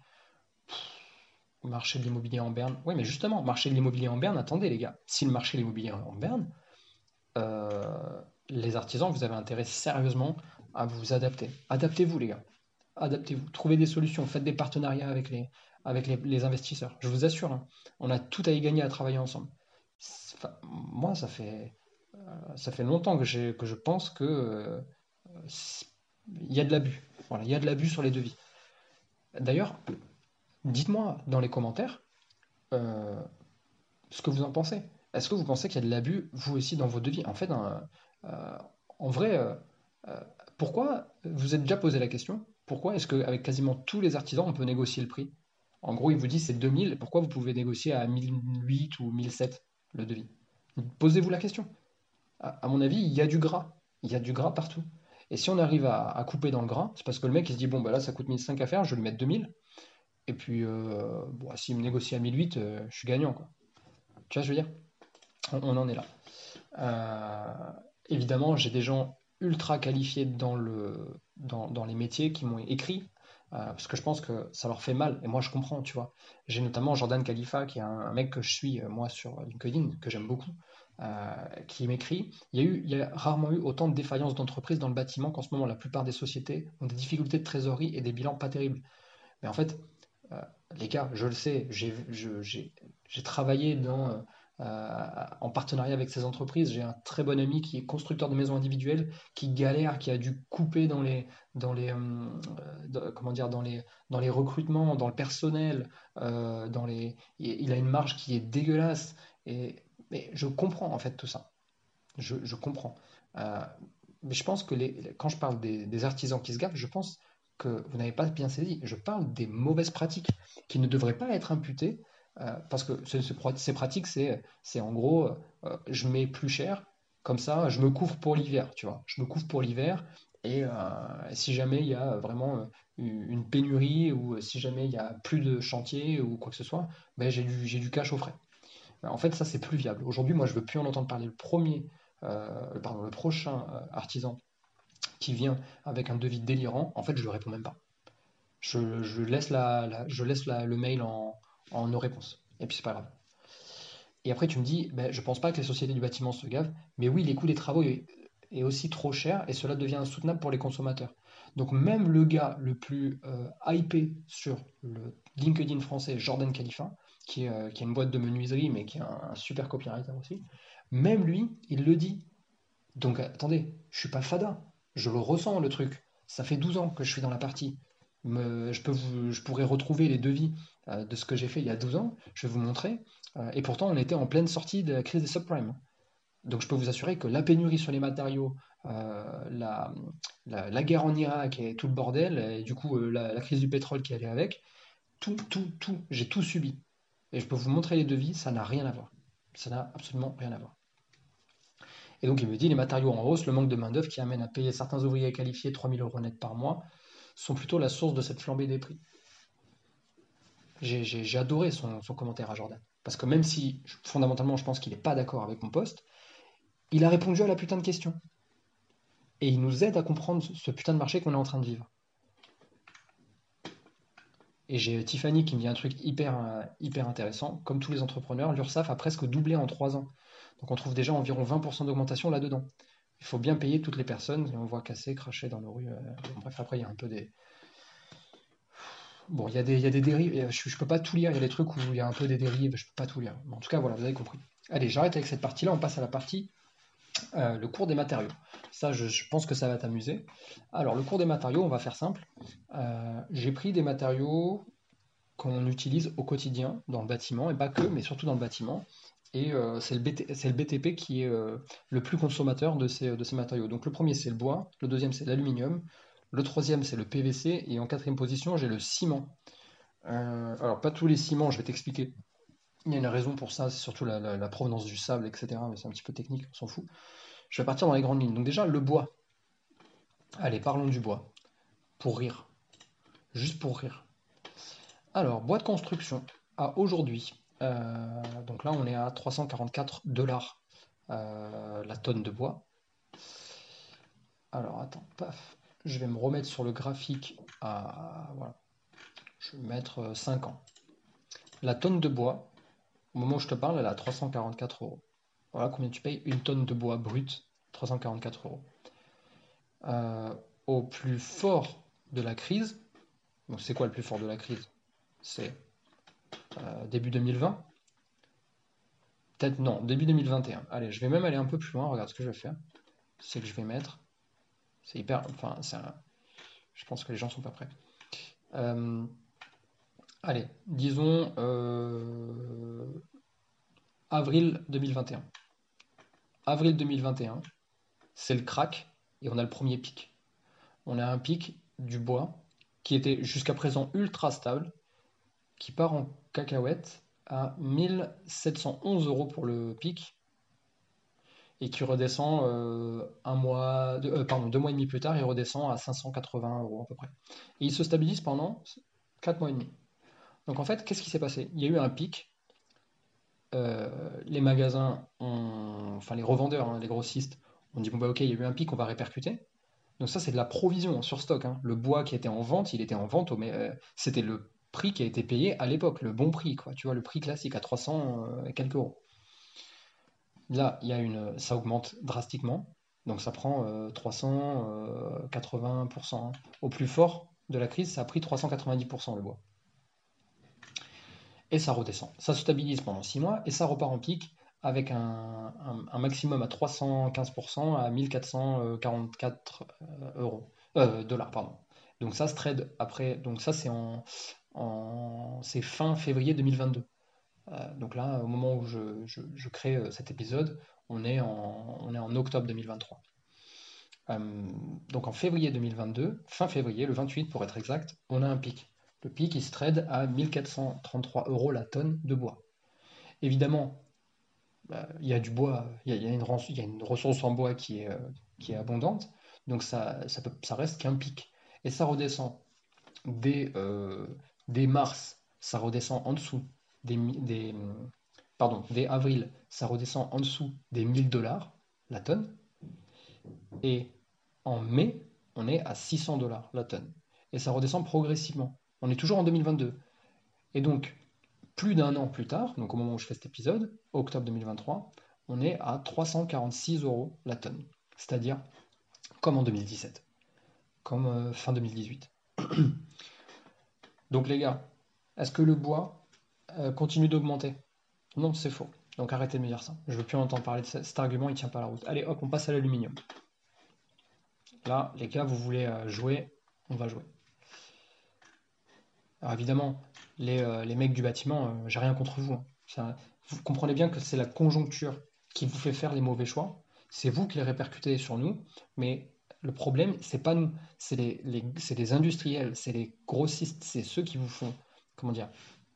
A: marché de l'immobilier en berne. Oui, mais justement, marché de l'immobilier en berne, attendez les gars, si le marché de l'immobilier en berne, les artisans, vous avez intérêt sérieusement à vous adapter. Adaptez-vous les gars adaptez-vous, trouvez des solutions, faites des partenariats avec les, avec les, investisseurs. Je vous assure, hein, on a tout à y gagner à travailler ensemble. moi, ça fait, euh, ça fait longtemps que, que je pense que euh, il y a de l'abus. Voilà, il y a de l'abus sur les devis. D'ailleurs, dites-moi dans les commentaires euh, ce que vous en pensez. Est-ce que vous pensez qu'il y a de l'abus, vous aussi, dans vos devis? En fait, en vrai, pourquoi vous êtes déjà posé la question? Pourquoi est-ce qu'avec quasiment tous les artisans, on peut négocier le prix? En gros, il vous dit c'est 2000, pourquoi vous pouvez négocier à 1008 ou 1007 le devis? Posez-vous la question. À, mon avis, il y a du gras. Il y a du gras partout. Et si on arrive à, couper dans le gras, c'est parce que le mec il se dit bon bah là ça coûte 1005 à faire, je vais lui mettre 2000. Et puis euh, bon, s'il me négocie à 1008, euh, je suis gagnant. Tu vois je veux dire? On, en est là. Euh, évidemment, j'ai des gens ultra qualifiés dans, le, dans, les métiers qui m'ont écrit, euh, parce que je pense que ça leur fait mal, et moi je comprends, tu vois. J'ai notamment Jordan Khalifa, qui est un, mec que je suis, moi, sur LinkedIn, que j'aime beaucoup, qui m'écrit, il y, a eu, il y a rarement eu autant de défaillances d'entreprises dans le bâtiment qu'en ce moment la plupart des sociétés ont des difficultés de trésorerie et des bilans pas terribles. Mais en fait, les gars, je le sais, j'ai travaillé dans euh, en partenariat avec ces entreprises. J'ai un très bon ami qui est constructeur de maisons individuelles, qui galère, qui a dû couper dans les, euh, recrutements, dans le personnel, euh, il a une marge qui est dégueulasse. Et, mais je comprends en fait tout ça. Je, comprends. mais je pense que quand je parle des, des artisans qui se gavent, je pense que vous n'avez pas bien saisi. Je parle des mauvaises pratiques qui ne devraient pas être imputées euh, parce que ces pratiques, c'est en gros, euh, je mets plus cher, comme ça, je me couvre pour l'hiver, tu vois. Je me couvre pour l'hiver, et euh, si jamais il y a vraiment une pénurie, ou si jamais il y a plus de chantier, ou quoi que ce soit, ben, j'ai du, du cash au frais. En fait, ça, c'est plus viable. Aujourd'hui, moi, je veux plus en entendre parler. Le premier, pardon, le prochain artisan qui vient avec un devis délirant, en fait, je ne réponds même pas. Je, laisse, le mail en, en nos réponses. Et puis c'est pas grave. Et après, tu me dis, ben, je pense pas que les sociétés du bâtiment se gavent, mais oui, les coûts des travaux est, aussi trop cher et cela devient insoutenable pour les consommateurs. Donc même le gars le plus euh, hypé sur le LinkedIn français, Jordan Khalifa, qui, est, euh, une boîte de menuiserie, mais qui est un, super copywriter aussi, même lui, il le dit. Donc attendez, je suis pas fada, je le ressens le truc. Ça fait 12 ans que je suis dans la partie. je, peux je pourrais retrouver les devis euh, de ce que j'ai fait il y a 12 ans, je vais vous montrer. Euh, et pourtant, on était en pleine sortie de la crise des subprimes. Donc je peux vous assurer que la pénurie sur les matériaux, euh, la, guerre en Irak et tout le bordel, et du coup la, crise du pétrole qui allait avec, tout, tout, tout, j'ai tout subi. Et je peux vous montrer les devis, ça n'a rien à voir. Ça n'a absolument rien à voir. Et donc il me dit, les matériaux en hausse, le manque de main-d'œuvre qui amène à payer certains ouvriers qualifiés 3000 euros net par mois, sont plutôt la source de cette flambée des prix. J'ai adoré son, commentaire à Jordan. Parce que même si fondamentalement je pense qu'il n'est pas d'accord avec mon poste, il a répondu à la putain de question. Et il nous aide à comprendre ce putain de marché qu'on est en train de vivre. Et j'ai Tiffany qui me dit un truc hyper, euh, intéressant. Comme tous les entrepreneurs, l'URSSAF a presque doublé en trois ans. Donc on trouve déjà environ 20% d'augmentation là-dedans. Il faut bien payer toutes les personnes on voit casser, cracher dans nos rues. Euh, bref, après, il y a un peu des, Bon, il y, a des, dérives, je, ne peux pas tout lire, il y a des trucs où il y a un peu des dérives, je peux pas tout lire. en tout cas, voilà, vous avez compris. Allez, j'arrête avec cette partie-là, on passe à la partie, euh, le cours des matériaux. Ça, je, pense que ça va t'amuser. Alors, le cours des matériaux, on va faire simple. Euh, j'ai pris des matériaux qu'on utilise au quotidien dans le bâtiment, et pas que, mais surtout dans le bâtiment. Et euh, c'est le, BTP qui est le plus consommateur de ces, matériaux. Donc le premier c'est le bois, le deuxième c'est l'aluminium, le troisième, c'est le PVC. Et en quatrième position, j'ai le ciment. Euh, alors, pas tous les ciments, je vais t'expliquer. Il y a une raison pour ça, c'est surtout la, provenance du sable, etc. Mais c'est un petit peu technique, on s'en fout. Je vais partir dans les grandes lignes. Donc déjà, le bois. Allez, parlons du bois. Pour rire. Juste pour rire. Alors, bois de construction, à aujourd'hui, donc là on est à 344 dollars la tonne de bois. Alors attends, paf, je vais me remettre sur le graphique à. Voilà. Je vais mettre 5 ans. La tonne de bois, au moment où je te parle, elle est à 344 euros. Voilà combien tu payes une tonne de bois brut, 344 euros. Euh, au plus fort de la crise, donc c'est quoi le plus fort de la crise? C'est euh, début 2020 Peut-être non, début 2021. Allez, je vais même aller un peu plus loin, regarde ce que je vais faire. C'est que je vais mettre. C'est hyper. Enfin, c'est Je pense que les gens sont pas prêts. Euh, allez, disons avril 2021 avril 2021, c'est le crack et on a le premier pic. On a un pic du bois qui était jusqu'à présent ultra stable, qui part en cacahuète à 1711 euros pour le pic et qui redescend euh, un mois, euh, deux mois et demi plus tard, il redescend à 580 euros à peu près. Et il se stabilise pendant 4 mois et demi. Donc en fait, qu'est-ce qui s'est passé? Il y a eu un pic euh, les magasins, enfin les revendeurs, hein, les grossistes, ont dit bon bah ok, il y a eu un pic, on va répercuter. Donc ça c'est de la provision sur stock. Hein. Le bois qui était en vente, il était en vente, mais c'était le prix qui a été payé à l'époque, le bon prix, quoi. Tu vois, le prix classique à 300 euh, et quelques euros. Là, il y a une, ça augmente drastiquement, donc ça prend 380%. Hein. Au plus fort de la crise, ça a pris 390% le bois et ça redescend. Ça se stabilise pendant 6 mois et ça repart en pic avec un, maximum à 315% à 1444 euh, euros, euh, dollars. Pardon. Donc ça se trade après, donc ça c'est en, c'est fin février 2022. Euh, donc là, au moment où je, crée cet épisode, on est en, on est en octobre 2023. donc en février 2022, fin février, le 28 pour être exact, on a un pic. Le pic, il se trade à 1433 euros la tonne de bois. Évidemment, bah, il y a du bois, il y a, une, ressource en bois qui est, euh, abondante, donc ça, reste qu'un pic. Et ça redescend dès, euh, mars, ça redescend en dessous des, pardon, dès avril, ça redescend en dessous des 1000 dollars la tonne. Et en mai, on est à 600 dollars la tonne. Et ça redescend progressivement. On est toujours en 2022. Et donc, plus d'un an plus tard, donc au moment où je fais cet épisode, octobre 2023, on est à 346 euros la tonne. C'est-à-dire comme en 2017, comme euh, fin 2018. Donc les gars, est-ce que le bois euh, continue d'augmenter? Non, c'est faux. Donc arrêtez de me dire ça. Je ne veux plus entendre parler de cet argument, il ne tient pas la route. Allez, hop, on passe à l'aluminium. Là, les gars, vous voulez euh, jouer, on va jouer. Alors évidemment, les, euh, mecs du bâtiment, j'ai rien contre vous, hein. vous comprenez bien que c'est la conjoncture qui vous fait faire les mauvais choix. C'est vous qui les répercutez sur nous, mais le problème, c'est pas nous, c'est les, industriels, c'est les grossistes, c'est ceux qui vous font, comment dire,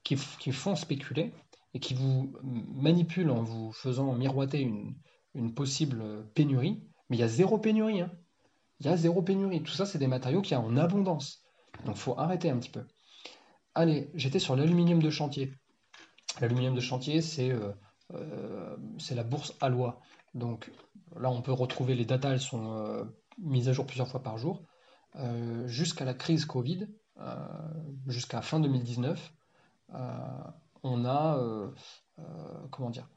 A: qui, font spéculer et qui vous manipulent en vous faisant miroiter une, possible pénurie. Mais il y a zéro pénurie. Hein. Il y a zéro pénurie. Tout ça, c'est des matériaux qui y a en abondance. Donc, faut arrêter un petit peu. Allez, j'étais sur l'aluminium de chantier. L'aluminium de chantier, c'est euh, euh, la bourse Alloy. Donc là, on peut retrouver les datas, elles sont euh, mises à jour plusieurs fois par jour. jusqu'à la crise Covid, jusqu'à fin 2019, on a, comment dire,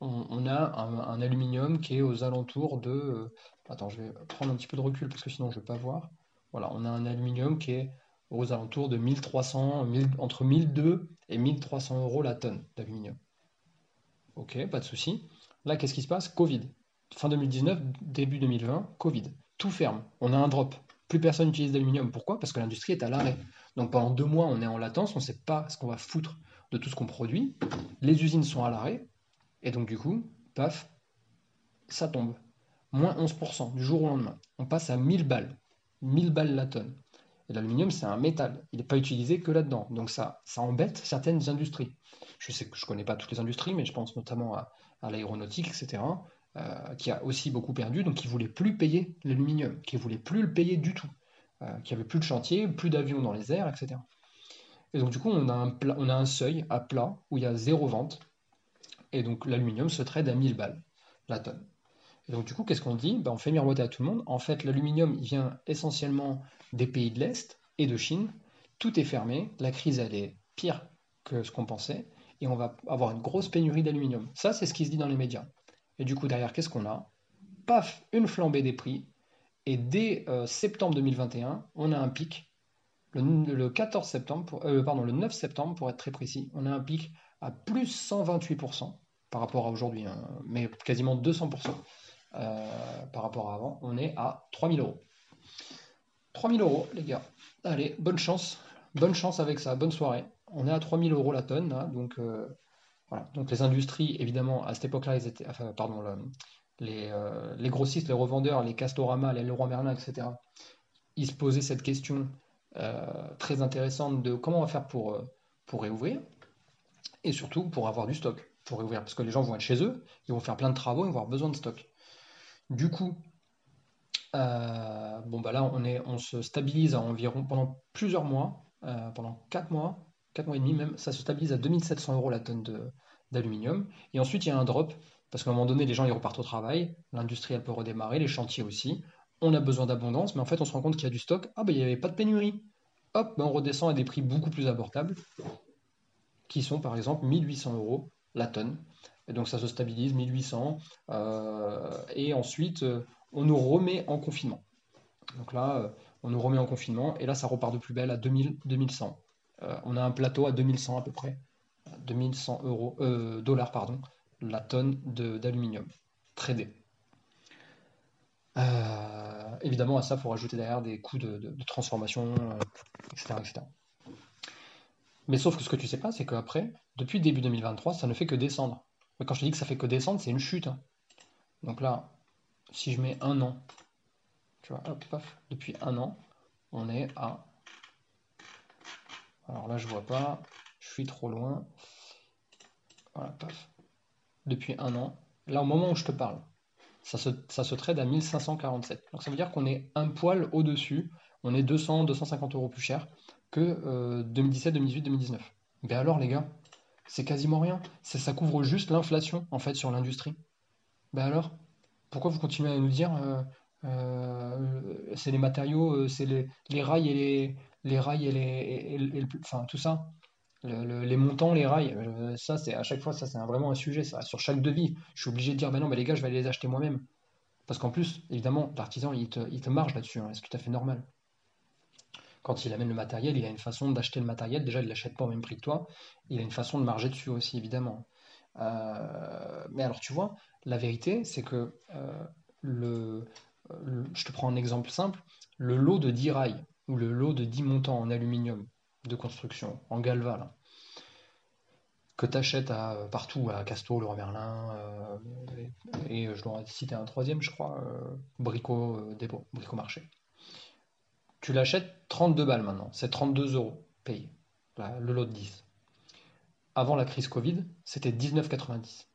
A: on, a un, aluminium qui est aux alentours de... attends, je vais prendre un petit peu de recul parce que sinon je ne vais pas voir. Voilà, on a un aluminium qui est aux alentours de 1300, entre 1002 et 1300 euros la tonne d'aluminium. Ok, pas de souci. Là, qu'est-ce qui se passe? Covid. Fin 2019, début 2020, Covid. Tout ferme. On a un drop. Plus personne n'utilise d'aluminium. Pourquoi? Parce que l'industrie est à l'arrêt. Donc pendant deux mois, on est en latence, on ne sait pas ce qu'on va foutre de tout ce qu'on produit. Les usines sont à l'arrêt. Et donc du coup, paf, ça tombe. Moins 11% du jour au lendemain. On passe à 1000 balles. 1000 balles la tonne. Et l'aluminium, c'est un métal. Il n'est pas utilisé que là-dedans. Donc ça, ça embête certaines industries. Je sais que je ne connais pas toutes les industries, mais je pense notamment à, l'aéronautique, etc., euh, qui a aussi beaucoup perdu, donc qui ne voulait plus payer l'aluminium, qui ne voulait plus le payer du tout, euh, qui avait plus de chantier, plus d'avions dans les airs, etc. Et donc du coup, on a un, seuil à plat où il y a zéro vente. Et donc l'aluminium se trade à 1000 balles la tonne. Et donc du coup, qu'est-ce qu'on dit? Ben, On fait miroiter à tout le monde. En fait, l'aluminium, vient essentiellement des pays de l'Est et de Chine. Tout est fermé. La crise, elle est pire que ce qu'on pensait. Et on va avoir une grosse pénurie d'aluminium. Ça, c'est ce qui se dit dans les médias. Et du coup, derrière, qu'est-ce qu'on a? Paf, une flambée des prix. Et dès euh, septembre 2021, on a un pic. Le, 14 septembre, euh, pardon, le 9 septembre, pour être très précis, on a un pic à plus 128% par rapport à aujourd'hui, hein, mais quasiment 200% euh, par rapport à avant. On est à 3000 euros. 3000 euros, les gars. Allez, bonne chance. Bonne chance avec ça. Bonne soirée. On est à 3000 euros la tonne. donc, euh, voilà. donc les industries, évidemment, à cette époque-là, pardon, les, euh, les, grossistes, les revendeurs, les Castorama, les Leroy Merlin, etc., ils se posaient cette question très intéressante de comment on va faire pour, pour réouvrir et surtout pour avoir du stock pour réouvrir. Parce que les gens vont être chez eux, ils vont faire plein de travaux, ils vont avoir besoin de stock. Du coup, euh, bon bah là on, on se stabilise à environ pendant plusieurs mois, euh, pendant 4 mois, 4 mois et demi même, ça se stabilise à 2700 euros la tonne d'aluminium. Et ensuite il y a un drop, parce qu'à un moment donné les gens ils repartent au travail, l'industrie elle peut redémarrer, les chantiers aussi. On a besoin d'abondance, mais en fait on se rend compte qu'il y a du stock. Ah bah il n'y avait pas de pénurie. Hop, bah, on redescend à des prix beaucoup plus abordables, qui sont par exemple 1800 euros la tonne. Et donc ça se stabilise, 1800. Euh, et ensuite, euh, on nous remet en confinement. Donc là, euh, on nous remet en confinement. Et là, ça repart de plus belle à 2000, 2100. On a un plateau à 2100 à peu près. 2100 euros, dollars, pardon, la tonne d'aluminium tradé. évidemment, à ça, il faut rajouter derrière des coûts de, transformation, etc., etc. Mais sauf que ce que tu sais pas, c'est qu'après, depuis début 2023, ça ne fait que descendre. Mais quand je te dis que ça fait que descendre, c'est une chute. Hein. Donc là, si je mets un an, tu vois, hop, paf, depuis un an, on est à. Alors là, je vois pas, je suis trop loin. Voilà, paf. Depuis un an, là, au moment où je te parle, ça se, ça se trade à 1547. Donc ça veut dire qu'on est un poil au-dessus, on est 200, 250 euros plus cher que 2017, 2018, 2019. Mais alors, les gars, c'est quasiment rien. Ça, couvre juste l'inflation, en fait, sur l'industrie. Ben alors, pourquoi vous continuez à nous dire euh, euh, c'est les matériaux, euh, c'est les, rails et les, les rails et les, enfin tout ça, les montants, les rails, ça c'est à chaque fois ça c'est vraiment un sujet, ça sur chaque devis, je suis obligé de dire ben non mais les gars je vais aller les acheter moi-même, parce qu'en plus évidemment l'artisan il te, il te marge là-dessus, hein, c'est tout à fait normal quand il amène le matériel, il a une façon d'acheter le matériel. Déjà, il ne l'achète pas au même prix que toi. Il a une façon de marger dessus aussi, évidemment. Euh, mais alors, tu vois, la vérité, c'est que euh, le, je te prends un exemple simple, le lot de 10 rails ou le lot de 10 montants en aluminium de construction, en galva, que tu achètes à, partout, à Casto, le Merlin, euh, et, je dois citer un troisième, je crois, Brico Dépôt, Brico Marché. Tu l'achètes 32 balles maintenant, c'est 32 euros payé, le lot de 10. Avant la crise Covid, c'était 19,90.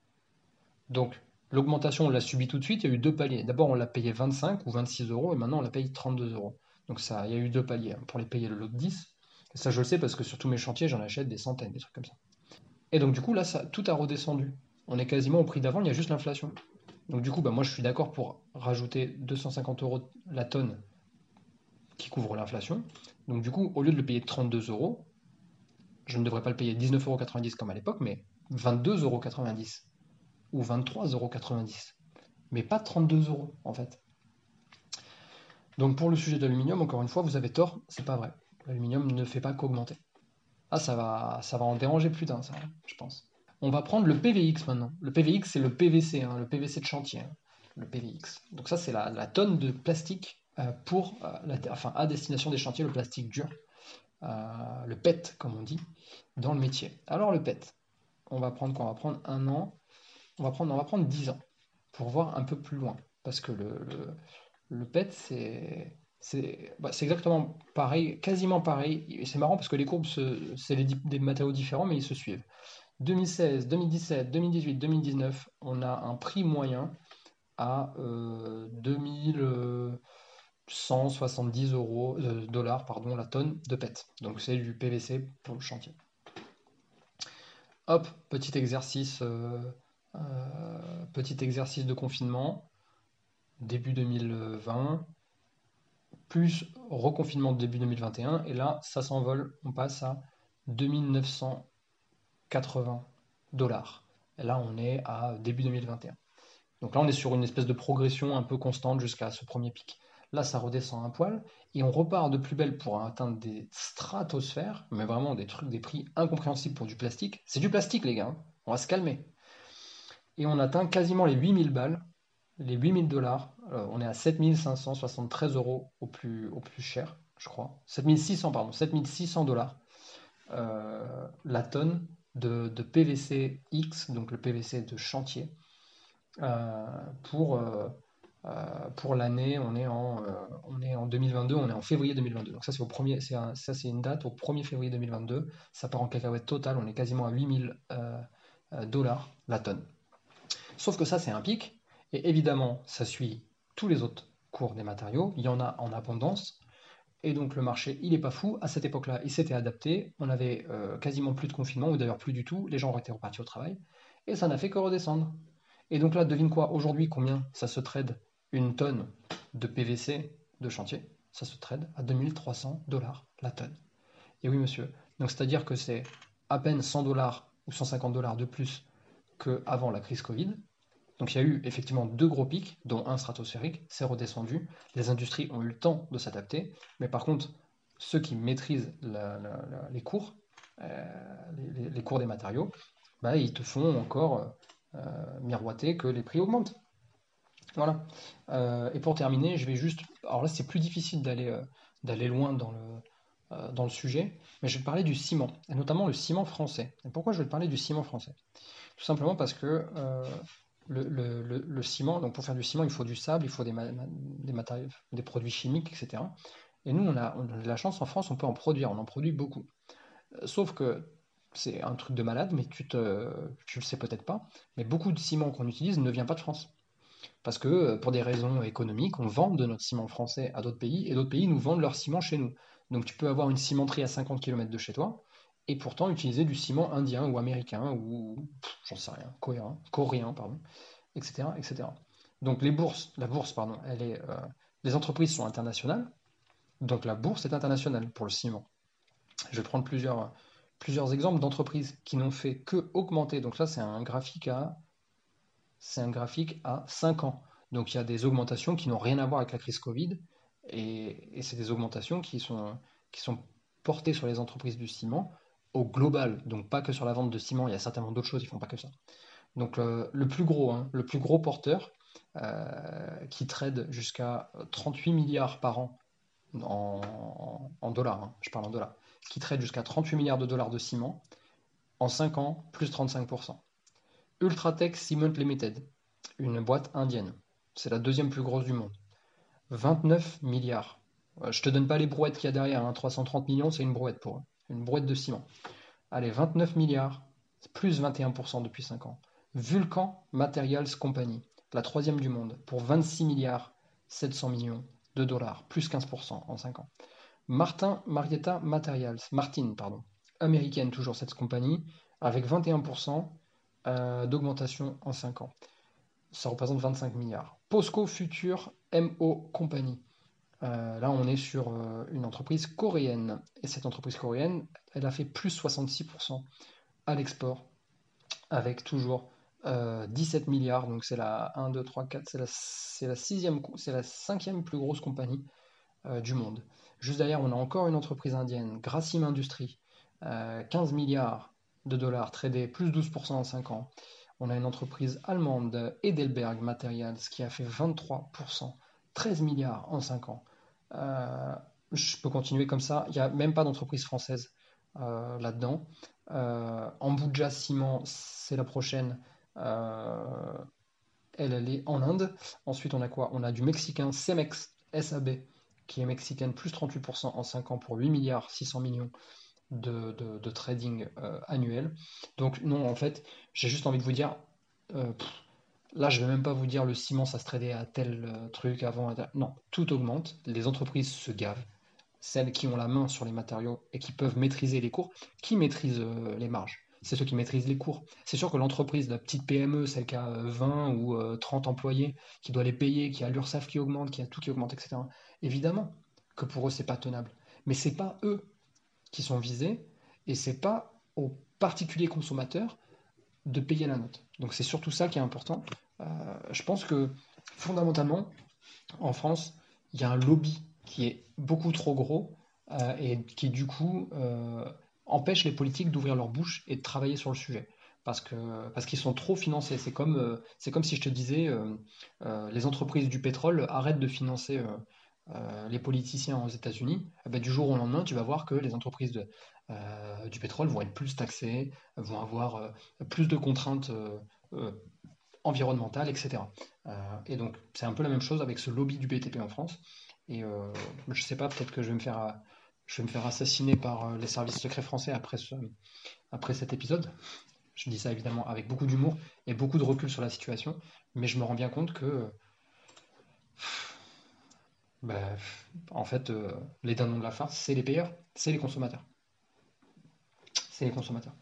A: Donc l'augmentation, on l'a subie tout de suite, il y a eu deux paliers. D'abord, on l'a payé 25 ou 26 euros, et maintenant, on l'a payé 32 euros. Donc ça, il y a eu deux paliers hein, pour les payer le lot de 10. Et ça, je le sais parce que sur tous mes chantiers, j'en achète des centaines, des trucs comme ça. Et donc, du coup, là, ça, tout a redescendu. On est quasiment au prix d'avant, il y a juste l'inflation. Donc, du coup, bah, moi, je suis d'accord pour rajouter 250 euros la tonne qui couvre l'inflation. Donc du coup, au lieu de le payer 32 euros, je ne devrais pas le payer 19,90 euros comme à l'époque, mais 22,90 euros ou 23,90 euros. Mais pas 32 euros en fait. Donc pour le sujet de l'aluminium, encore une fois, vous avez tort, c'est pas vrai. L'aluminium ne fait pas qu'augmenter. Ah, ça va, ça va en déranger plus d'un, ça, je pense. On va prendre le PVX maintenant. Le PVX, c'est le PVC, hein, le PVC de chantier. Hein, le PVX. Donc ça, c'est la tonne de plastique euh, pour euh, la, enfin, à destination des chantiers, le plastique dur, euh, le PET comme on dit, dans le métier. Alors le PET, on va prendre quoi? On va prendre un an, on va prendre, on va prendre 10 ans pour voir un peu plus loin. Parce que le, PET, c'est bah, c'est exactement pareil, quasiment pareil. C'est marrant parce que les courbes, c'est des matériaux différents, mais ils se suivent. 2016, 2017, 2018, 2019, on a un prix moyen à 2000, 170 euros, dollars pardon, la tonne de PET. Donc c'est du PVC pour le chantier. Hop, petit exercice, petit exercice de confinement, début 2020, plus reconfinement de début 2021, et là, ça s'envole, on passe à 2980 dollars. Et là, on est à début 2021. Donc là, on est sur une espèce de progression un peu constante jusqu'à ce premier pic. Là, ça redescend un poil et on repart de plus belle pour atteindre des stratosphères, mais vraiment des trucs, des prix incompréhensibles pour du plastique. C'est du plastique, les gars. Hein. On va se calmer. Et on atteint quasiment les 8000 balles les 8000 dollars, euh, on est à 7573 euros au plus, au plus cher, je crois. 7600, pardon, 7600 dollars euh, la tonne de, PVC X, donc le PVC de chantier. Euh, pour l'année, on, est en, on est en 2022, on est en février 2022. Donc ça, c'est ça, c'est une date au 1er février 2022. Ça part en cacahuète totale, on est quasiment à 8000 dollars la tonne. Sauf que ça, c'est un pic. Et évidemment, ça suit tous les autres cours des matériaux. Il y en a en abondance. Et donc le marché, il n'est pas fou. À cette époque-là, il s'était adapté. On avait euh, quasiment plus de confinement, ou d'ailleurs plus du tout. Les gens étaient repartis au travail. Et ça n'a fait que redescendre. Et donc là, devine quoi? Aujourd'hui, combien ça se trade une tonne de PVC de chantier? Ça se trade à 2300 dollars la tonne. Et oui, monsieur. Donc c'est-à-dire que c'est à peine 100 dollars ou 150 dollars de plus qu'avant la crise Covid. Donc il y a eu effectivement deux gros pics, dont un stratosphérique, c'est redescendu. Les industries ont eu le temps de s'adapter, mais par contre, ceux qui maîtrisent les cours, euh, les, cours des matériaux, bah, ils te font encore euh, miroiter que les prix augmentent. Voilà. Euh, et pour terminer, je vais juste. Alors là, c'est plus difficile d'aller loin dans le, dans le sujet, mais je vais te parler du ciment, et notamment le ciment français. Pourquoi je vais te parler du ciment français? Tout simplement parce que le, ciment, donc pour faire du ciment, il faut du sable, il faut des, matériaux, des produits chimiques, etc. Et nous, on a, la chance en France, on peut en produire, on en produit beaucoup. Euh, sauf que c'est un truc de malade, mais tu, te, tu le sais peut-être pas, mais beaucoup de ciment qu'on utilise ne vient pas de France. Parce que euh, pour des raisons économiques, on vend de notre ciment français à d'autres pays, et d'autres pays nous vendent leur ciment chez nous. Donc tu peux avoir une cimenterie à 50 km de chez toi, et pourtant utiliser du ciment indien ou américain ou j'en sais rien, coréen, coréen pardon, etc., etc. Donc les bourses, la bourse pardon, elle est, euh, les entreprises sont internationales, donc la bourse est internationale pour le ciment. Je vais prendre plusieurs, plusieurs exemples d'entreprises qui n'ont fait que augmenter. Donc ça c'est un graphique à c'est un graphique à 5 ans. Donc il y a des augmentations qui n'ont rien à voir avec la crise Covid et, et c'est des augmentations qui sont, qui sont portées sur les entreprises du ciment au global, donc pas que sur la vente de ciment, il y a certainement d'autres choses, ils font pas que ça. Donc le, plus gros, hein, le plus gros porteur euh, qui trade jusqu'à 38 milliards par an en, dollars, hein, je parle en dollars, qui trade jusqu'à 38 milliards de dollars de ciment en 5 ans, plus 35%. Ultratech Cement Limited, une boîte indienne, c'est la deuxième plus grosse du monde. 29 milliards. Euh, je te donne pas les brouettes qu'il y a derrière, 330 hein, millions, c'est une brouette pour eux une brouette de ciment. Allez, 29 milliards, plus 21% depuis 5 ans. Vulcan Materials Company, la troisième du monde, pour 26 milliards 700 millions de dollars, plus 15% en 5 ans. Martin Marietta Materials, Martin, pardon, américaine toujours cette compagnie, avec 21% euh, d'augmentation en 5 ans. Ça représente 25 milliards. Posco Future MO Company, euh, là, on est sur euh, une entreprise coréenne. Et cette entreprise coréenne, elle a fait plus 66% à l'export, avec toujours 17 euh, milliards. Donc c'est la 1, 2, 3, 4, c'est la, c'est la c'est la cinquième plus grosse compagnie du monde. Juste derrière, on a encore une entreprise indienne, Grassim Industries, 15 milliards de dollars tradés, plus 12% en 5 ans. On a une entreprise allemande, Edelberg Materials, qui a fait 23%, 13 milliards en 5 ans. Euh, je peux continuer comme ça. Il n'y a même pas d'entreprise française euh, là-dedans. Euh, Ambuja Ciment, c'est la prochaine. elle, elle est en Inde. Ensuite, on a quoi? On a du mexicain Cemex SAB, qui est mexicaine, plus 38% en 5 ans pour 8 milliards 600 millions de, trading annuel. Donc non, en fait, j'ai juste envie de vous dire, Là, je ne vais même pas vous dire le ciment, ça se tradait à tel euh, truc avant. Non, tout augmente. Les entreprises se gavent. Celles qui ont la main sur les matériaux et qui peuvent maîtriser les cours, qui maîtrisent euh, les marges c'est ceux qui maîtrisent les cours. C'est sûr que l'entreprise, la petite PME, celle qui a 20 ou 30 employés, qui doit les payer, qui a l'URSSAF qui augmente, qui a tout qui augmente, etc. Évidemment que pour eux, c'est pas tenable. Mais c'est pas eux qui sont visés et c'est pas aux particuliers consommateurs de payer la note. Donc c'est surtout ça qui est important. Euh, je pense que fondamentalement, en France, il y a un lobby qui est beaucoup trop gros euh, et qui du coup euh, empêche les politiques d'ouvrir leur bouche et de travailler sur le sujet. Parce parce qu'ils sont trop financés. C'est comme, c'est comme si je te disais, les entreprises du pétrole arrêtent de financer les politiciens aux États-Unis. Eh ben, du jour au lendemain, tu vas voir que les entreprises euh, du pétrole vont être plus taxés, vont avoir euh, plus de contraintes euh, environnementales, etc. et donc c'est un peu la même chose avec ce lobby du BTP en France. Et je sais pas, peut-être que je vais me faire, assassiner par les services secrets français après cet épisode. Je dis ça évidemment avec beaucoup d'humour et beaucoup de recul sur la situation, mais je me rends bien compte que, ben, en fait, les dindons de la farce, c'est les payeurs, c'est les consommateurs c'est les consommateurs.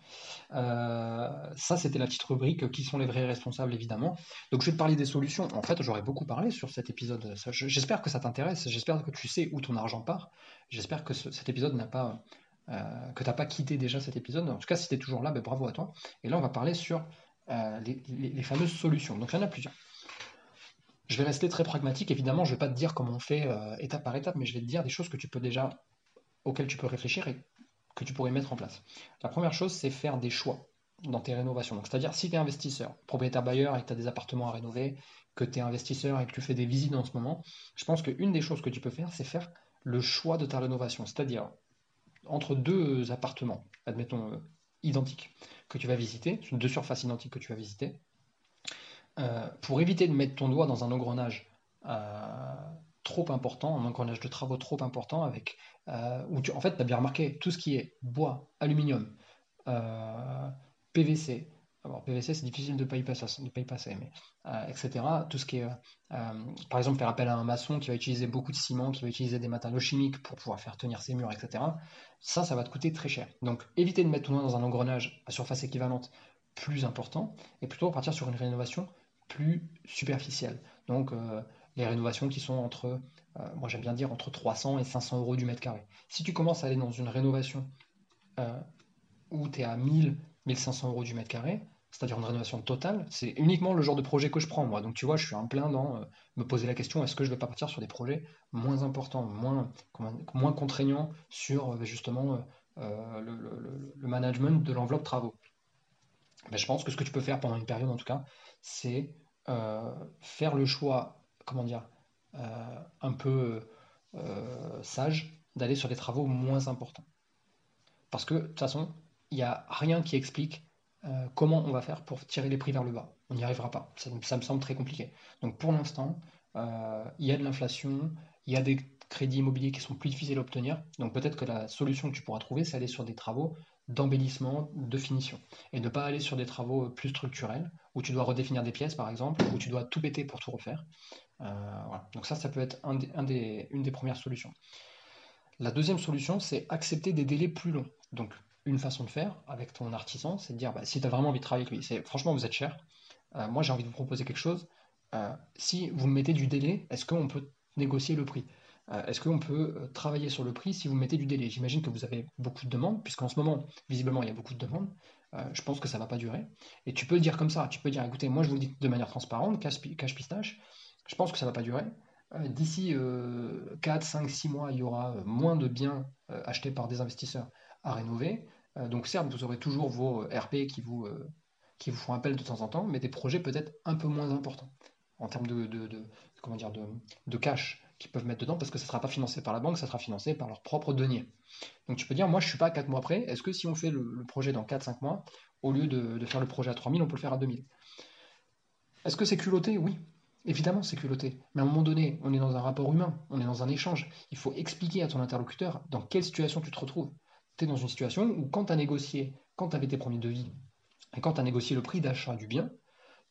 A: Euh, ça, c'était la petite rubrique qui sont les vrais responsables, évidemment. Donc, je vais te parler des solutions. En fait, j'aurais beaucoup parlé sur cet épisode. J'espère que ça t'intéresse. J'espère que tu sais où ton argent part. J'espère que cet épisode n'a pas. Euh, que tu n'as pas quitté déjà cet épisode. En tout cas, si tu es toujours là, ben, bravo à toi. Et là, on va parler sur euh, les, fameuses solutions. Donc, il y en a plusieurs. Je vais rester très pragmatique. Évidemment, je ne vais pas te dire comment on fait étape par étape, mais je vais te dire des choses que tu peux déjà auxquelles tu peux réfléchir et que tu pourrais mettre en place. La première chose, c'est faire des choix dans tes rénovations. c'est-à-dire, si tu es investisseur, propriétaire bailleur et que tu as des appartements à rénover, que tu es investisseur et que tu fais des visites en ce moment, je pense qu'une des choses que tu peux faire, c'est faire le choix de ta rénovation. C'est-à-dire, entre deux appartements, admettons, euh, identiques, que tu vas visiter, deux surfaces identiques que tu vas visiter, euh, pour éviter de mettre ton doigt dans un engrenage euh, trop important, un engrenage de travaux trop important avec euh, où tu, en fait, tu as bien remarqué, tout ce qui est bois, aluminium, PVC, alors PVC c'est difficile de ne pas y passer, mais, etc. Tout ce qui est, par exemple, faire appel à un maçon qui va utiliser beaucoup de ciment, qui va utiliser des matériaux chimiques pour pouvoir faire tenir ses murs, etc. Ça, ça va te coûter très cher. Donc, éviter de mettre le monde dans un engrenage à surface équivalente plus important, et plutôt partir sur une rénovation plus superficielle. Donc, les rénovations qui sont entre, euh, moi j'aime bien dire, entre 300 et 500 euros du mètre carré. Si tu commences à aller dans une rénovation euh, où tu es à 1000, 1500 euros du mètre carré, c'est-à-dire une rénovation totale, c'est uniquement le genre de projet que je prends moi. Donc tu vois, je suis en plein dans euh, me poser la question est-ce que je ne vais pas partir sur des projets moins importants, moins, moins contraignants sur justement le, management de l'enveloppe travaux? Ben, Je pense que ce que tu peux faire pendant une période en tout cas, c'est faire le choix comment dire, euh, un peu euh, sage d'aller sur des travaux moins importants. Parce que de toute façon, il n'y a rien qui explique euh, comment on va faire pour tirer les prix vers le bas. On n'y arrivera pas. Ça, me semble très compliqué. Donc pour l'instant, il y a de l'inflation, il y a des crédits immobiliers qui sont plus difficiles à obtenir. Donc peut-être que la solution que tu pourras trouver, c'est aller sur des travaux d'embellissement, de finition. Et ne pas aller sur des travaux plus structurels, où tu dois redéfinir des pièces par exemple, où tu dois tout péter pour tout refaire. Euh, Donc ça, ça peut être une des premières solutions. La deuxième solution, c'est accepter des délais plus longs. Donc une façon de faire avec ton artisan, c'est de dire, bah, si tu as vraiment envie de travailler avec lui, c'est franchement, vous êtes cher, euh, moi j'ai envie de vous proposer quelque chose, euh, si vous me mettez du délai, est-ce qu'on peut négocier le prix? Est-ce qu'on peut travailler sur le prix si vous mettez du délai? J'imagine que vous avez beaucoup de demandes, puisqu'en ce moment, visiblement, il y a beaucoup de demandes. je pense que ça ne va pas durer. Et tu peux dire comme ça, tu peux dire, écoutez, moi je vous le dis de manière transparente, cache pistache, je pense que ça ne va pas durer. Euh, d'ici 4, 5, 6 mois, il y aura euh, moins de biens euh, achetés par des investisseurs à rénover. donc certes, vous aurez toujours vos RP qui vous, qui vous font appel de temps en temps, mais des projets peut-être un peu moins importants en termes de, comment dire, de, cash qu'ils peuvent mettre dedans, parce que ça ne sera pas financé par la banque, ça sera financé par leur propre denier. Donc tu peux dire, moi je ne suis pas à 4 mois près, est-ce que si on fait le, projet dans 4-5 mois, au lieu de, faire le projet à 3000, on peut le faire à 2000 Est-ce que c'est culotté? Oui, Évidemment, c'est culotté. Mais à un moment donné, on est dans un rapport humain, on est dans un échange. Il faut expliquer à ton interlocuteur dans quelle situation tu te retrouves. Tu es dans une situation où quand tu as négocié, quand tu avais tes premiers devis, et quand tu as négocié le prix d'achat du bien,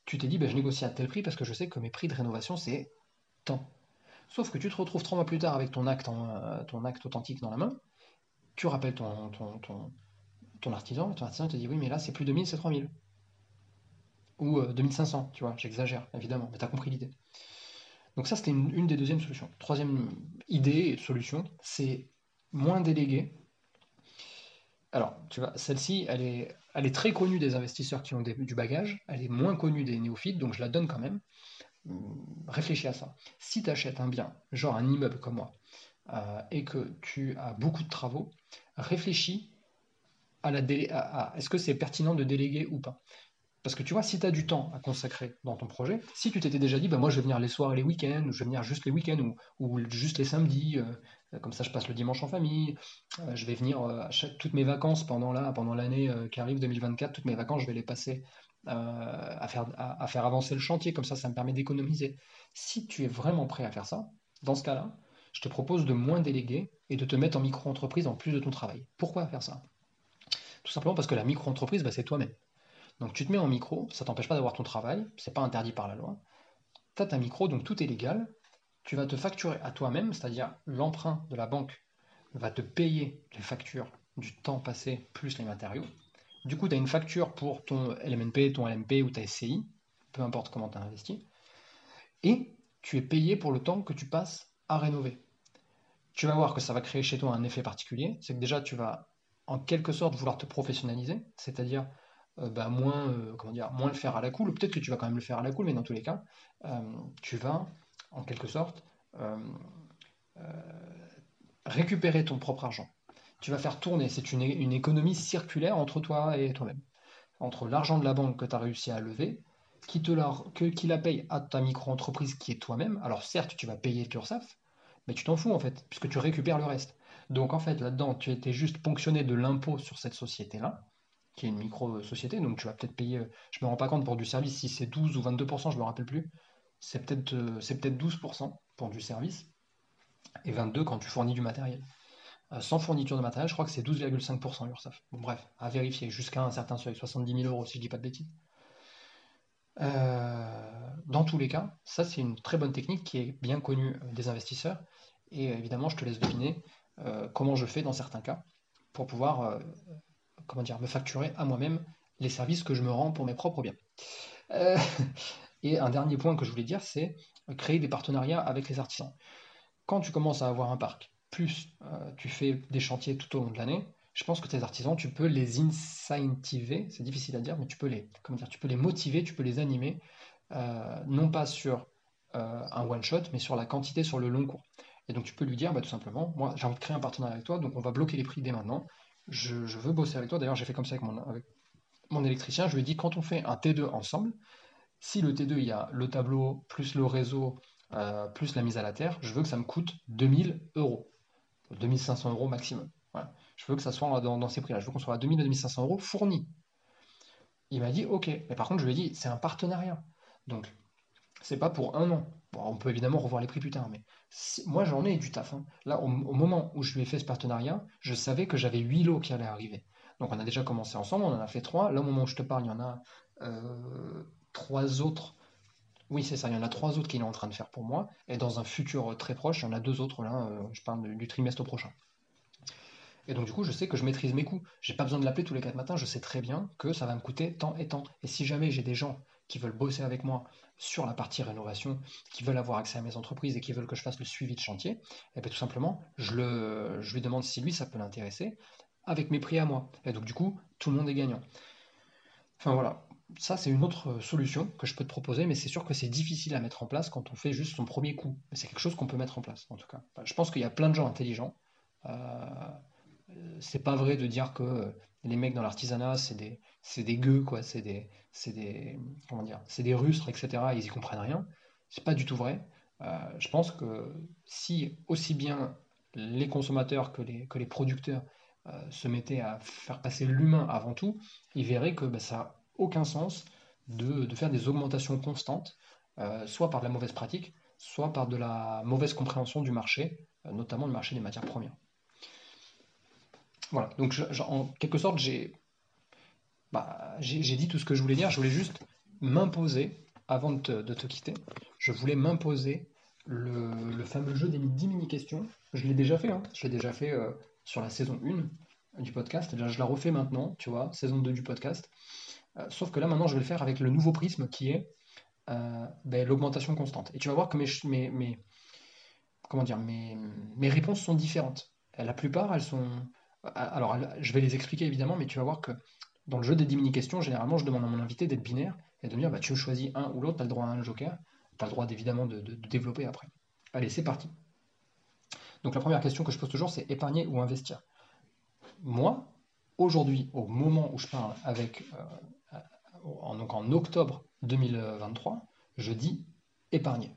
A: tu t'es dit, ben, je négocie à tel prix parce que je sais que mes prix de rénovation, c'est tant. Sauf que tu te retrouves trois mois plus tard avec ton acte, euh, ton acte authentique dans la main, tu rappelles ton, artisan, et ton artisan te dit, oui, mais là, c'est plus 2000, c'est 3000. Ou 2500, euh, tu vois, j'exagère, évidemment, mais tu as compris l'idée. Donc ça, c'était une, une, des deuxièmes solutions. Troisième idée et solution, c'est moins déléguer alors, tu vois, celle-ci, elle est, elle est très connue des investisseurs qui ont du bagage, elle est moins connue des néophytes, donc je la donne quand même. Réfléchis à ça. Si tu achètes un bien, genre un immeuble comme moi, euh, et que tu as beaucoup de travaux, réfléchis à la est-ce que c'est pertinent de déléguer ou pas? Parce que tu vois, si tu as du temps à consacrer dans ton projet, si tu t'étais déjà dit, bah, moi je vais venir les soirs et les week-ends, ou je vais venir juste les week-ends, ou, juste les samedis, euh, comme ça je passe le dimanche en famille, euh, je vais venir toutes mes vacances pendant pendant l'année qui arrive 2024, toutes mes vacances je vais les passer à, faire, à, faire avancer le chantier, comme ça ça me permet d'économiser. Si tu es vraiment prêt à faire ça, dans ce cas-là, je te propose de moins déléguer et de te mettre en micro-entreprise en plus de ton travail. Pourquoi faire ça? Tout simplement parce que la micro-entreprise, bah, c'est toi-même. Donc tu te mets en micro, ça t'empêche pas d'avoir ton travail, c'est pas interdit par la loi. Tu as ta micro, donc tout est légal. Tu vas te facturer à toi-même, c'est-à-dire l'emprunt de la banque va te payer les factures du temps passé plus les matériaux. Du coup, tu as une facture pour ton LMNP, ton LMP ou ta SCI, peu importe comment tu as investi. Et tu es payé pour le temps que tu passes à rénover. Tu vas voir que ça va créer chez toi un effet particulier. C'est que déjà, tu vas en quelque sorte vouloir te professionnaliser, c'est-à-dire euh, bah, moins, euh, moins le faire à la cool. Peut-être que tu vas quand même le faire à la cool, mais dans tous les cas, euh, tu vas, en quelque sorte, récupérer ton propre argent. Tu vas faire tourner, c'est une, économie circulaire entre toi et toi-même. Entre l'argent de la banque que tu as réussi à lever, qui, te la, qui la paye à ta micro-entreprise qui est toi-même. Alors certes, tu vas payer l'URSSAF, mais tu t'en fous en fait, puisque tu récupères le reste. Donc en fait, là-dedans, tu étais juste ponctionné de l'impôt sur cette société-là, qui est une micro-société, donc tu vas peut-être payer, je ne me rends pas compte pour du service, si c'est 12 ou 22%, je ne me rappelle plus, c'est peut-être euh, peut 12% pour du service, et 22% quand tu fournis du matériel. Euh, sans fourniture de matériel, je crois que c'est 12,5% l'URSSAF. Bref, à vérifier, jusqu'à un certain seuil, 70 000 euros si je dis pas de bêtises. Euh, dans tous les cas, ça c'est une très bonne technique qui est bien connue des investisseurs, et évidemment je te laisse deviner comment je fais dans certains cas pour pouvoir comment dire, me facturer à moi-même les services que je me rends pour mes propres biens. Euh, et un dernier point que je voulais dire, c'est créer des partenariats avec les artisans. Quand tu commences à avoir un parc, plus euh, tu fais des chantiers tout au long de l'année, je pense que tes artisans, tu peux les incentiver, c'est difficile à dire, mais tu peux les, motiver, tu peux les animer, euh, non pas sur un one-shot, mais sur la quantité sur le long cours. Et donc tu peux lui dire, bah, tout simplement, moi j'ai envie de créer un partenariat avec toi, donc on va bloquer les prix dès maintenant je, veux bosser avec toi. D'ailleurs, j'ai fait comme ça avec mon, électricien. Je lui ai dit, quand on fait un T2 ensemble, si le T2, il y a le tableau, plus le réseau, euh, plus la mise à la terre, je veux que ça me coûte 2000 euros. 2500 euros maximum. Je veux que ça soit dans, ces prix-là. Je veux qu'on soit à 2000 à 2500 euros fournis. Il m'a dit, ok. Mais par contre, je lui ai dit, c'est un partenariat. Donc, c'est pas pour un an. on peut évidemment revoir les prix plus tard, mais moi j'en ai du taf. Hein. Là, au, moment où je lui ai fait ce partenariat, je savais que j'avais 8 lots qui allaient arriver. Donc on a déjà commencé ensemble, on en a fait 3. Là, au moment où je te parle, il y en a euh, 3 autres. Oui, c'est ça, il y en a 3 autres qu'il est en train de faire pour moi. Et dans un futur très proche, il y en a 2 autres là, euh, je parle du trimestre prochain. Et donc du coup, je sais que je maîtrise mes coûts. J'ai pas besoin de l'appeler tous les 4 matins, je sais très bien que ça va me coûter tant et tant. Et si jamais j'ai des gens qui veulent bosser avec moi sur la partie rénovation, qui veulent avoir accès à mes entreprises et qui veulent que je fasse le suivi de chantier, et eh bien tout simplement, je, le, je lui demande si lui, ça peut l'intéresser, avec mes prix à moi. Et donc du coup, tout le monde est gagnant. Enfin voilà, ça c'est une autre solution que je peux te proposer, mais c'est sûr que c'est difficile à mettre en place quand on fait juste son premier coup. C'est quelque chose qu'on peut mettre en place, en tout cas. Je pense qu'il y a plein de gens intelligents. Euh, c'est pas vrai de dire que les mecs dans l'artisanat, c'est des, c'est des gueux, quoi, c'est des, c'est des, comment dire, c'est des rustres, etc. Ils y comprennent rien. C'est pas du tout vrai. Euh, je pense que si aussi bien les consommateurs que les, que les producteurs euh, se mettaient à faire passer l'humain avant tout, ils verraient que bah, ça aucun sens de, faire des augmentations constantes, euh, soit par de la mauvaise pratique, soit par de la mauvaise compréhension du marché, notamment le marché des matières premières. Voilà, donc en quelque sorte, j'ai bah, j'ai dit tout ce que je voulais dire. Je voulais juste m'imposer, avant de te, quitter, je voulais m'imposer le, fameux jeu des 10 mini-questions. Je l'ai déjà fait, hein. je l'ai déjà fait euh, sur la saison 1 du podcast. je la refais maintenant, tu vois, saison 2 du podcast. Euh, sauf que là, maintenant, je vais le faire avec le nouveau prisme qui est euh, ben, l'augmentation constante. Et tu vas voir que mes, comment dire, mes, mes réponses sont différentes. La plupart, elles sont. Alors, je vais les expliquer évidemment, mais tu vas voir que dans le jeu des 10 mini-questions, généralement, je demande à mon invité d'être binaire et de me dire bah, tu choisis un ou l'autre, tu as le droit à un joker, tu as le droit évidemment de, développer après. Allez, c'est parti. Donc, la première question que je pose toujours, c'est épargner ou investir? Moi, aujourd'hui, au moment où je parle avec. Euh, donc en octobre 2023, je dis épargner.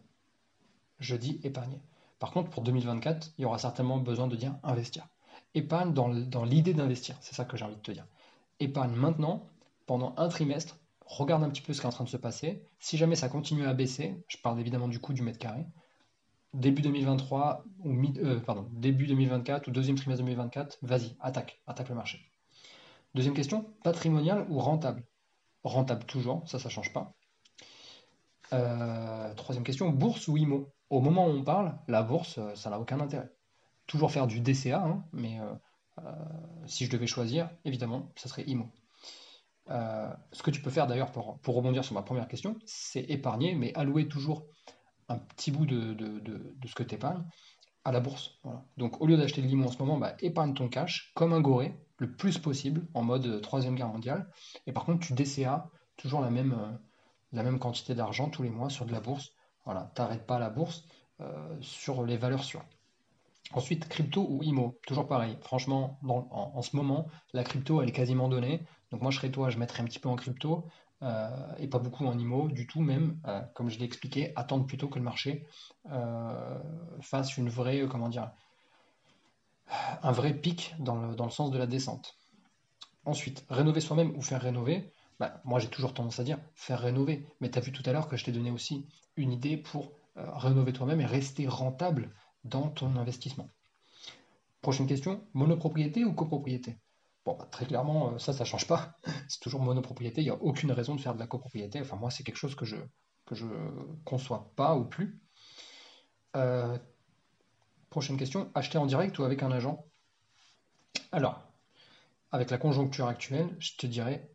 A: Je dis épargner. Par contre, pour 2024, il y aura certainement besoin de dire investir. Épargne dans, l'idée d'investir, c'est ça que j'ai envie de te dire. Épargne maintenant, pendant un trimestre, regarde un petit peu ce qui est en train de se passer. Si jamais ça continue à baisser, je parle évidemment du coût du mètre carré, début 2023 ou euh, pardon, début 2024 ou deuxième trimestre 2024, vas-y, attaque, attaque le marché. Deuxième question, patrimonial ou rentable? Rentable toujours, ça, ça ne change pas. Euh, troisième question, bourse ou IMO Au moment où on parle, la bourse, euh, ça n'a aucun intérêt. Toujours faire du DCA, hein, mais euh, si je devais choisir, évidemment, ça serait IMO. ce que tu peux faire d'ailleurs pour, rebondir sur ma première question, c'est épargner, mais allouer toujours un petit bout de, ce que tu épargnes à la bourse. Donc au lieu d'acheter de l'IMO en ce moment, bah, épargne ton cash comme un goré le plus possible en mode troisième guerre mondiale. Et par contre, tu DCA toujours la même, la même quantité d'argent tous les mois sur de la bourse. Voilà, t'arrêtes pas la bourse euh, sur les valeurs sûres. Ensuite, crypto ou IMO, toujours pareil. Franchement, en, ce moment, la crypto, elle est quasiment donnée. Donc moi, je serais toi, je mettrais un petit peu en crypto euh, et pas beaucoup en IMO du tout, même, euh, comme je l'ai expliqué, attendre plutôt que le marché fasse une vraie, comment dire, un vrai pic dans le, sens de la descente. Ensuite, rénover soi-même ou faire rénover, bah, moi j'ai toujours tendance à dire faire rénover. Mais tu as vu tout à l'heure que je t'ai donné aussi une idée pour euh, rénover toi-même et rester rentable dans ton investissement. Prochaine question, monopropriété ou copropriété? Bon, bah, très clairement, euh, ça, ça ne change pas. C'est toujours monopropriété. Il n'y a aucune raison de faire de la copropriété. Enfin, moi, c'est quelque chose que je que je conçois pas ou plus. Euh, prochaine question, acheter en direct ou avec un agent? Alors, avec la conjoncture actuelle, je te dirais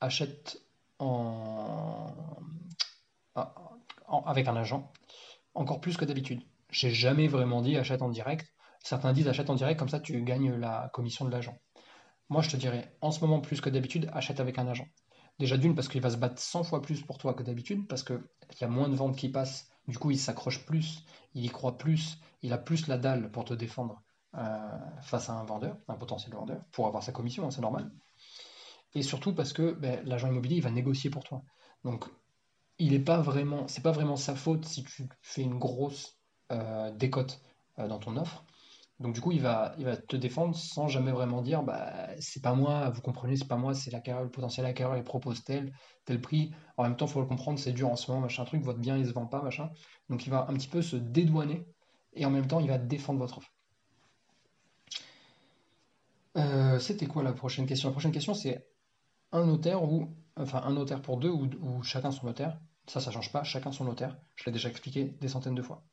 A: achète en, avec un agent encore plus que d'habitude. J'ai jamais vraiment dit achète en direct. Certains disent achète en direct, comme ça tu gagnes la commission de l'agent. Moi, je te dirais, en ce moment, plus que d'habitude, achète avec un agent. Déjà d'une, parce qu'il va se battre 100 fois plus pour toi que d'habitude, parce qu'il y a moins de ventes qui passent, du coup, il s'accroche plus, il y croit plus, il a plus la dalle pour te défendre euh, face à un vendeur, un potentiel vendeur, pour avoir sa commission, hein, c'est normal et surtout parce que ben, l'agent immobilier il va négocier pour toi. Donc il n'est pas vraiment, c'est pas vraiment sa faute si tu fais une grosse euh, décote euh, dans ton offre. Donc du coup il va, te défendre sans jamais vraiment dire bah c'est pas moi, vous comprenez, c'est pas moi, c'est l'acquéreur, le potentiel acquéreur, il propose tel, tel prix. En même temps, il faut le comprendre, c'est dur en ce moment, machin truc, votre bien il se vend pas, machin. Donc il va un petit peu se dédouaner et en même temps il va défendre votre offre. Euh, c'était quoi la prochaine question? La prochaine question c'est un notaire ou enfin un notaire pour deux ou, chacun son notaire. Ça, ça change pas, chacun son notaire. Je l'ai déjà expliqué des centaines de fois.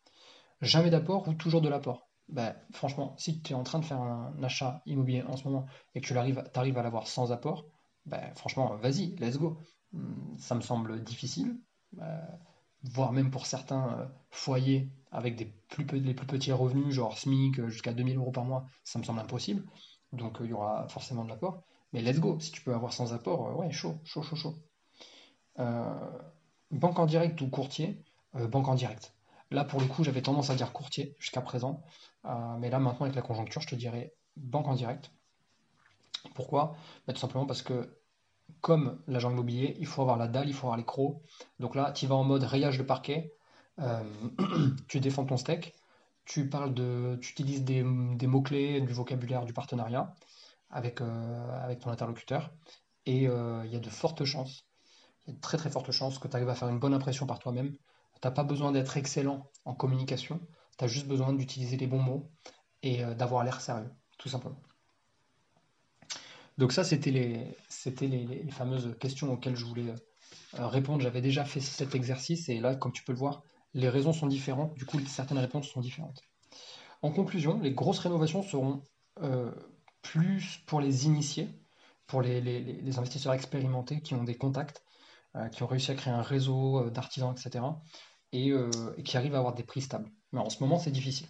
A: Jamais d'apport ou toujours de l'apport? Ben, franchement, si tu es en train de faire un achat immobilier en ce moment et que tu arrives, arrives à l'avoir sans apport, ben, franchement, vas-y, let's go. Hmm, ça me semble difficile, euh, voire même pour certains euh, foyers avec des plus, les plus petits revenus, genre SMIC jusqu'à 2000 euros par mois, ça me semble impossible. Donc euh, il y aura forcément de l'apport. Mais let's go, si tu peux avoir sans apport, euh, ouais, chaud, chaud, chaud, chaud. Euh, banque en direct ou courtier euh, Banque en direct. Là, pour le coup, j'avais tendance à dire courtier jusqu'à présent. Mais là, maintenant, avec la conjoncture, je te dirais banque en direct. Pourquoi? Bah, Tout simplement parce que, comme l'agent immobilier, il faut avoir la dalle, il faut avoir les crocs. Donc là, tu vas en mode rayage de parquet, tu défends ton steak, tu parles de, tu utilises des mots-clés, du vocabulaire, du partenariat avec, euh, avec ton interlocuteur. Et euh, il y a de fortes chances, il y a de très très fortes chances que tu arrives à faire une bonne impression par toi-même. Tu n'as pas besoin d'être excellent en communication, tu juste besoin d'utiliser les bons mots et euh, d'avoir l'air sérieux, tout simplement. Donc ça, c'était les, fameuses questions auxquelles je voulais répondre. J'avais déjà fait cet exercice et là, comme tu peux le voir, les raisons sont différentes. Du coup, certaines réponses sont différentes. En conclusion, les grosses rénovations seront plus pour les initiés, pour les, investisseurs expérimentés qui ont des contacts, qui ont réussi à créer un réseau d'artisans, etc. Et, et, qui arrivent à avoir des prix stables. Mais en ce moment, c'est difficile.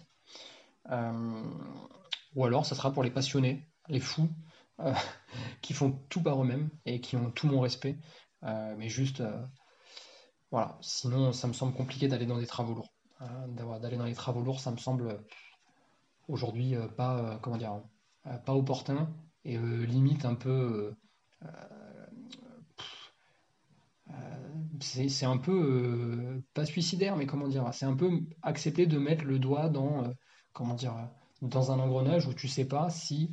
A: ou alors, ça sera pour les passionnés, les fous, euh, qui font tout par eux-mêmes et qui ont tout mon respect. Euh, mais juste, euh, voilà. Sinon, ça me semble compliqué d'aller dans des travaux lourds. d'aller dans les travaux lourds, ça me semble aujourd'hui pas, comment dire, pas opportun et limite un peu. C'est un peu pas suicidaire, mais comment dire, c'est un peu accepter de mettre le doigt dans, comment dire, dans un engrenage où tu sais pas si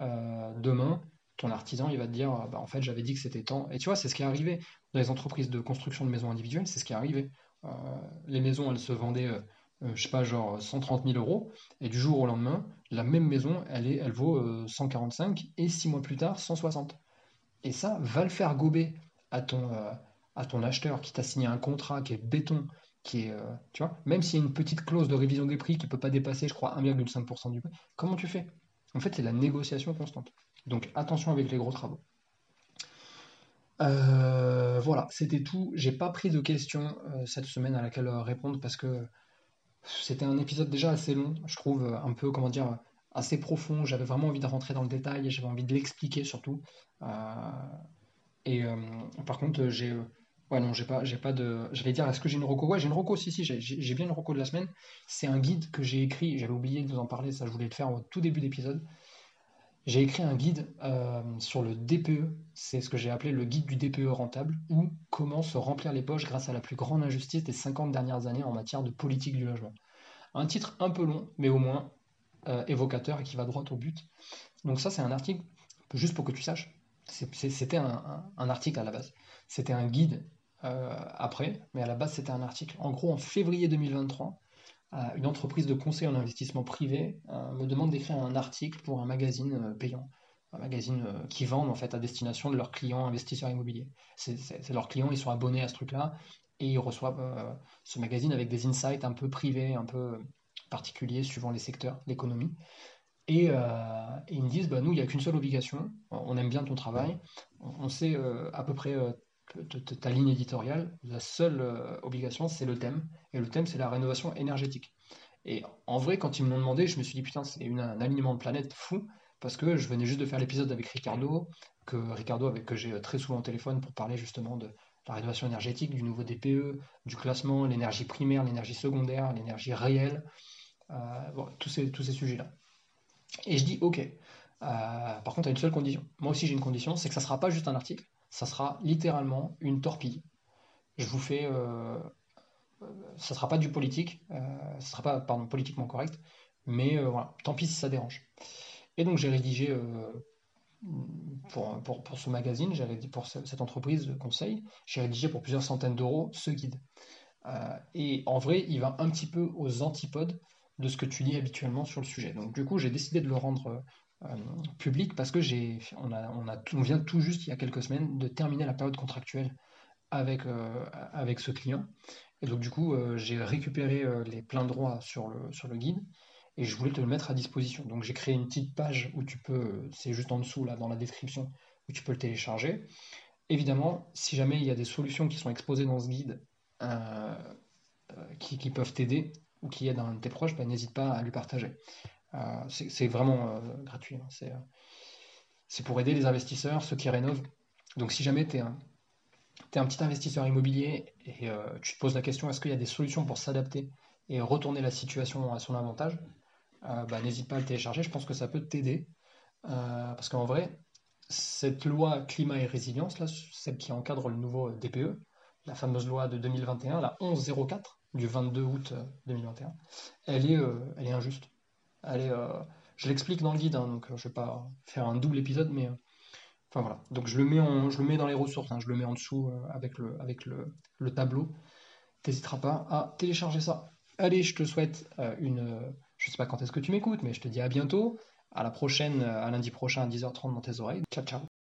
A: euh, demain, ton artisan, il va te dire, bah, en fait, j'avais dit que c'était temps. Et tu vois, c'est ce qui est arrivé dans les entreprises de construction de maisons individuelles, c'est ce qui est arrivé. Euh, les maisons, elles se vendaient, euh, je sais pas, genre 130 000 euros, et du jour au lendemain, la même maison, elle, est, elle vaut 145, et six mois plus tard, 160. Et ça, va le faire gober à ton, à ton acheteur qui t'a signé un contrat qui est béton, qui est, tu vois, même s'il y a une petite clause de révision des prix qui peut pas dépasser, je crois, 1,5% du prix, comment tu fais? En fait, c'est la négociation constante. Donc attention avec les gros travaux. Euh, voilà, c'était tout. J'ai pas pris de questions euh, cette semaine à laquelle euh, répondre parce que c'était un épisode déjà assez long, je trouve un peu, comment dire, assez profond. J'avais vraiment envie de rentrer dans le détail j'avais envie de l'expliquer surtout. et par contre, j'ai Ouais, non, j'ai pas, de. J'allais dire, est-ce que j'ai une reco? Ouais, j'ai une reco, si, si, j'ai bien une reco de la semaine. C'est un guide que j'ai écrit, j'avais oublié de vous en parler, ça je voulais le faire au tout début d'épisode. J'ai écrit un guide euh, sur le DPE, c'est ce que j'ai appelé le guide du DPE rentable, ou comment se remplir les poches grâce à la plus grande injustice des 50 dernières années en matière de politique du logement. Un titre un peu long, mais au moins euh, évocateur et qui va droit au but. Donc ça, c'est un article, juste pour que tu saches, c'était un article à la base. C'était un guide après, mais à la base c'était un article. En gros, en février 2023, euh, une entreprise de conseil en investissement privé euh, me demande d'écrire un article pour un magazine payant, un magazine qui vend en fait à destination de leurs clients investisseurs immobiliers. C'est leurs clients, ils sont abonnés à ce truc-là et ils reçoivent ce magazine avec des insights un peu privés, un peu particuliers suivant les secteurs, l'économie. Et, ils me disent, bah, nous, il n'y a qu'une seule obligation, on aime bien ton travail, on sait à peu près ta ligne éditoriale, la seule euh, obligation, c'est le thème. Et le thème, c'est la rénovation énergétique. Et en vrai, quand ils me l'ont demandé, je me suis dit, putain, c'est un alignement de planète fou, parce que je venais juste de faire l'épisode avec Ricardo, que Ricardo, avec que j'ai très souvent au téléphone pour parler justement de la rénovation énergétique, du nouveau DPE, du classement, l'énergie primaire, l'énergie secondaire, l'énergie réelle, euh, tous ces, tous ces sujets-là. Et je dis, ok, euh, par contre, à une seule condition. Moi aussi, j'ai une condition, c'est que ça ne sera pas juste un article, ça sera littéralement une torpille. Je vous fais. Euh, euh ça sera pas du politique, euh, ça sera pas pardon, politiquement correct, mais euh, voilà, tant pis si ça dérange. Et donc j'ai rédigé pour, pour, pour, ce magazine, j'ai rédigé pour cette entreprise de conseil, j'ai rédigé pour plusieurs centaines d'euros ce guide. et en vrai, il va un petit peu aux antipodes de ce que tu lis habituellement sur le sujet. Donc du coup, j'ai décidé de le rendre euh, public parce que j'ai, on, a, on, a, on vient tout juste il y a quelques semaines de terminer la période contractuelle avec, euh, avec ce client. Et donc du coup, euh, j'ai récupéré les pleins droits sur le, sur le guide et je voulais te le mettre à disposition. Donc j'ai créé une petite page où tu peux, c'est juste en dessous là dans la description, où tu peux le télécharger. Évidemment, si jamais il y a des solutions qui sont exposées dans ce guide qui, peuvent t'aider ou qui aident un de tes proches, ben, n'hésite pas à lui partager. Euh, c'est vraiment euh, gratuit. Hein. Euh, c'est pour aider les investisseurs, ceux qui rénovent. Donc si jamais tu es, es, un petit investisseur immobilier et tu te poses la question est-ce qu'il y a des solutions pour s'adapter et retourner la situation à son avantage, bah, n'hésite pas à le télécharger. Je pense que ça peut t'aider. parce qu'en vrai, cette loi climat et résilience, là, celle qui encadre le nouveau DPE, la fameuse loi de 2021, la 1104 du 22 août 2021, elle est, elle est injuste. Allez, euh, je l'explique dans le guide, hein, donc euh, je vais pas faire un double épisode, mais euh, enfin voilà. Donc je le mets, dans les ressources, hein, je le mets en dessous avec, le, avec le tableau. T'hésiteras pas à télécharger ça. Allez, je te souhaite une. Je sais pas quand est-ce que tu m'écoutes, mais je te dis à bientôt. À la prochaine, à lundi prochain à 10h30 dans tes oreilles. Ciao, ciao.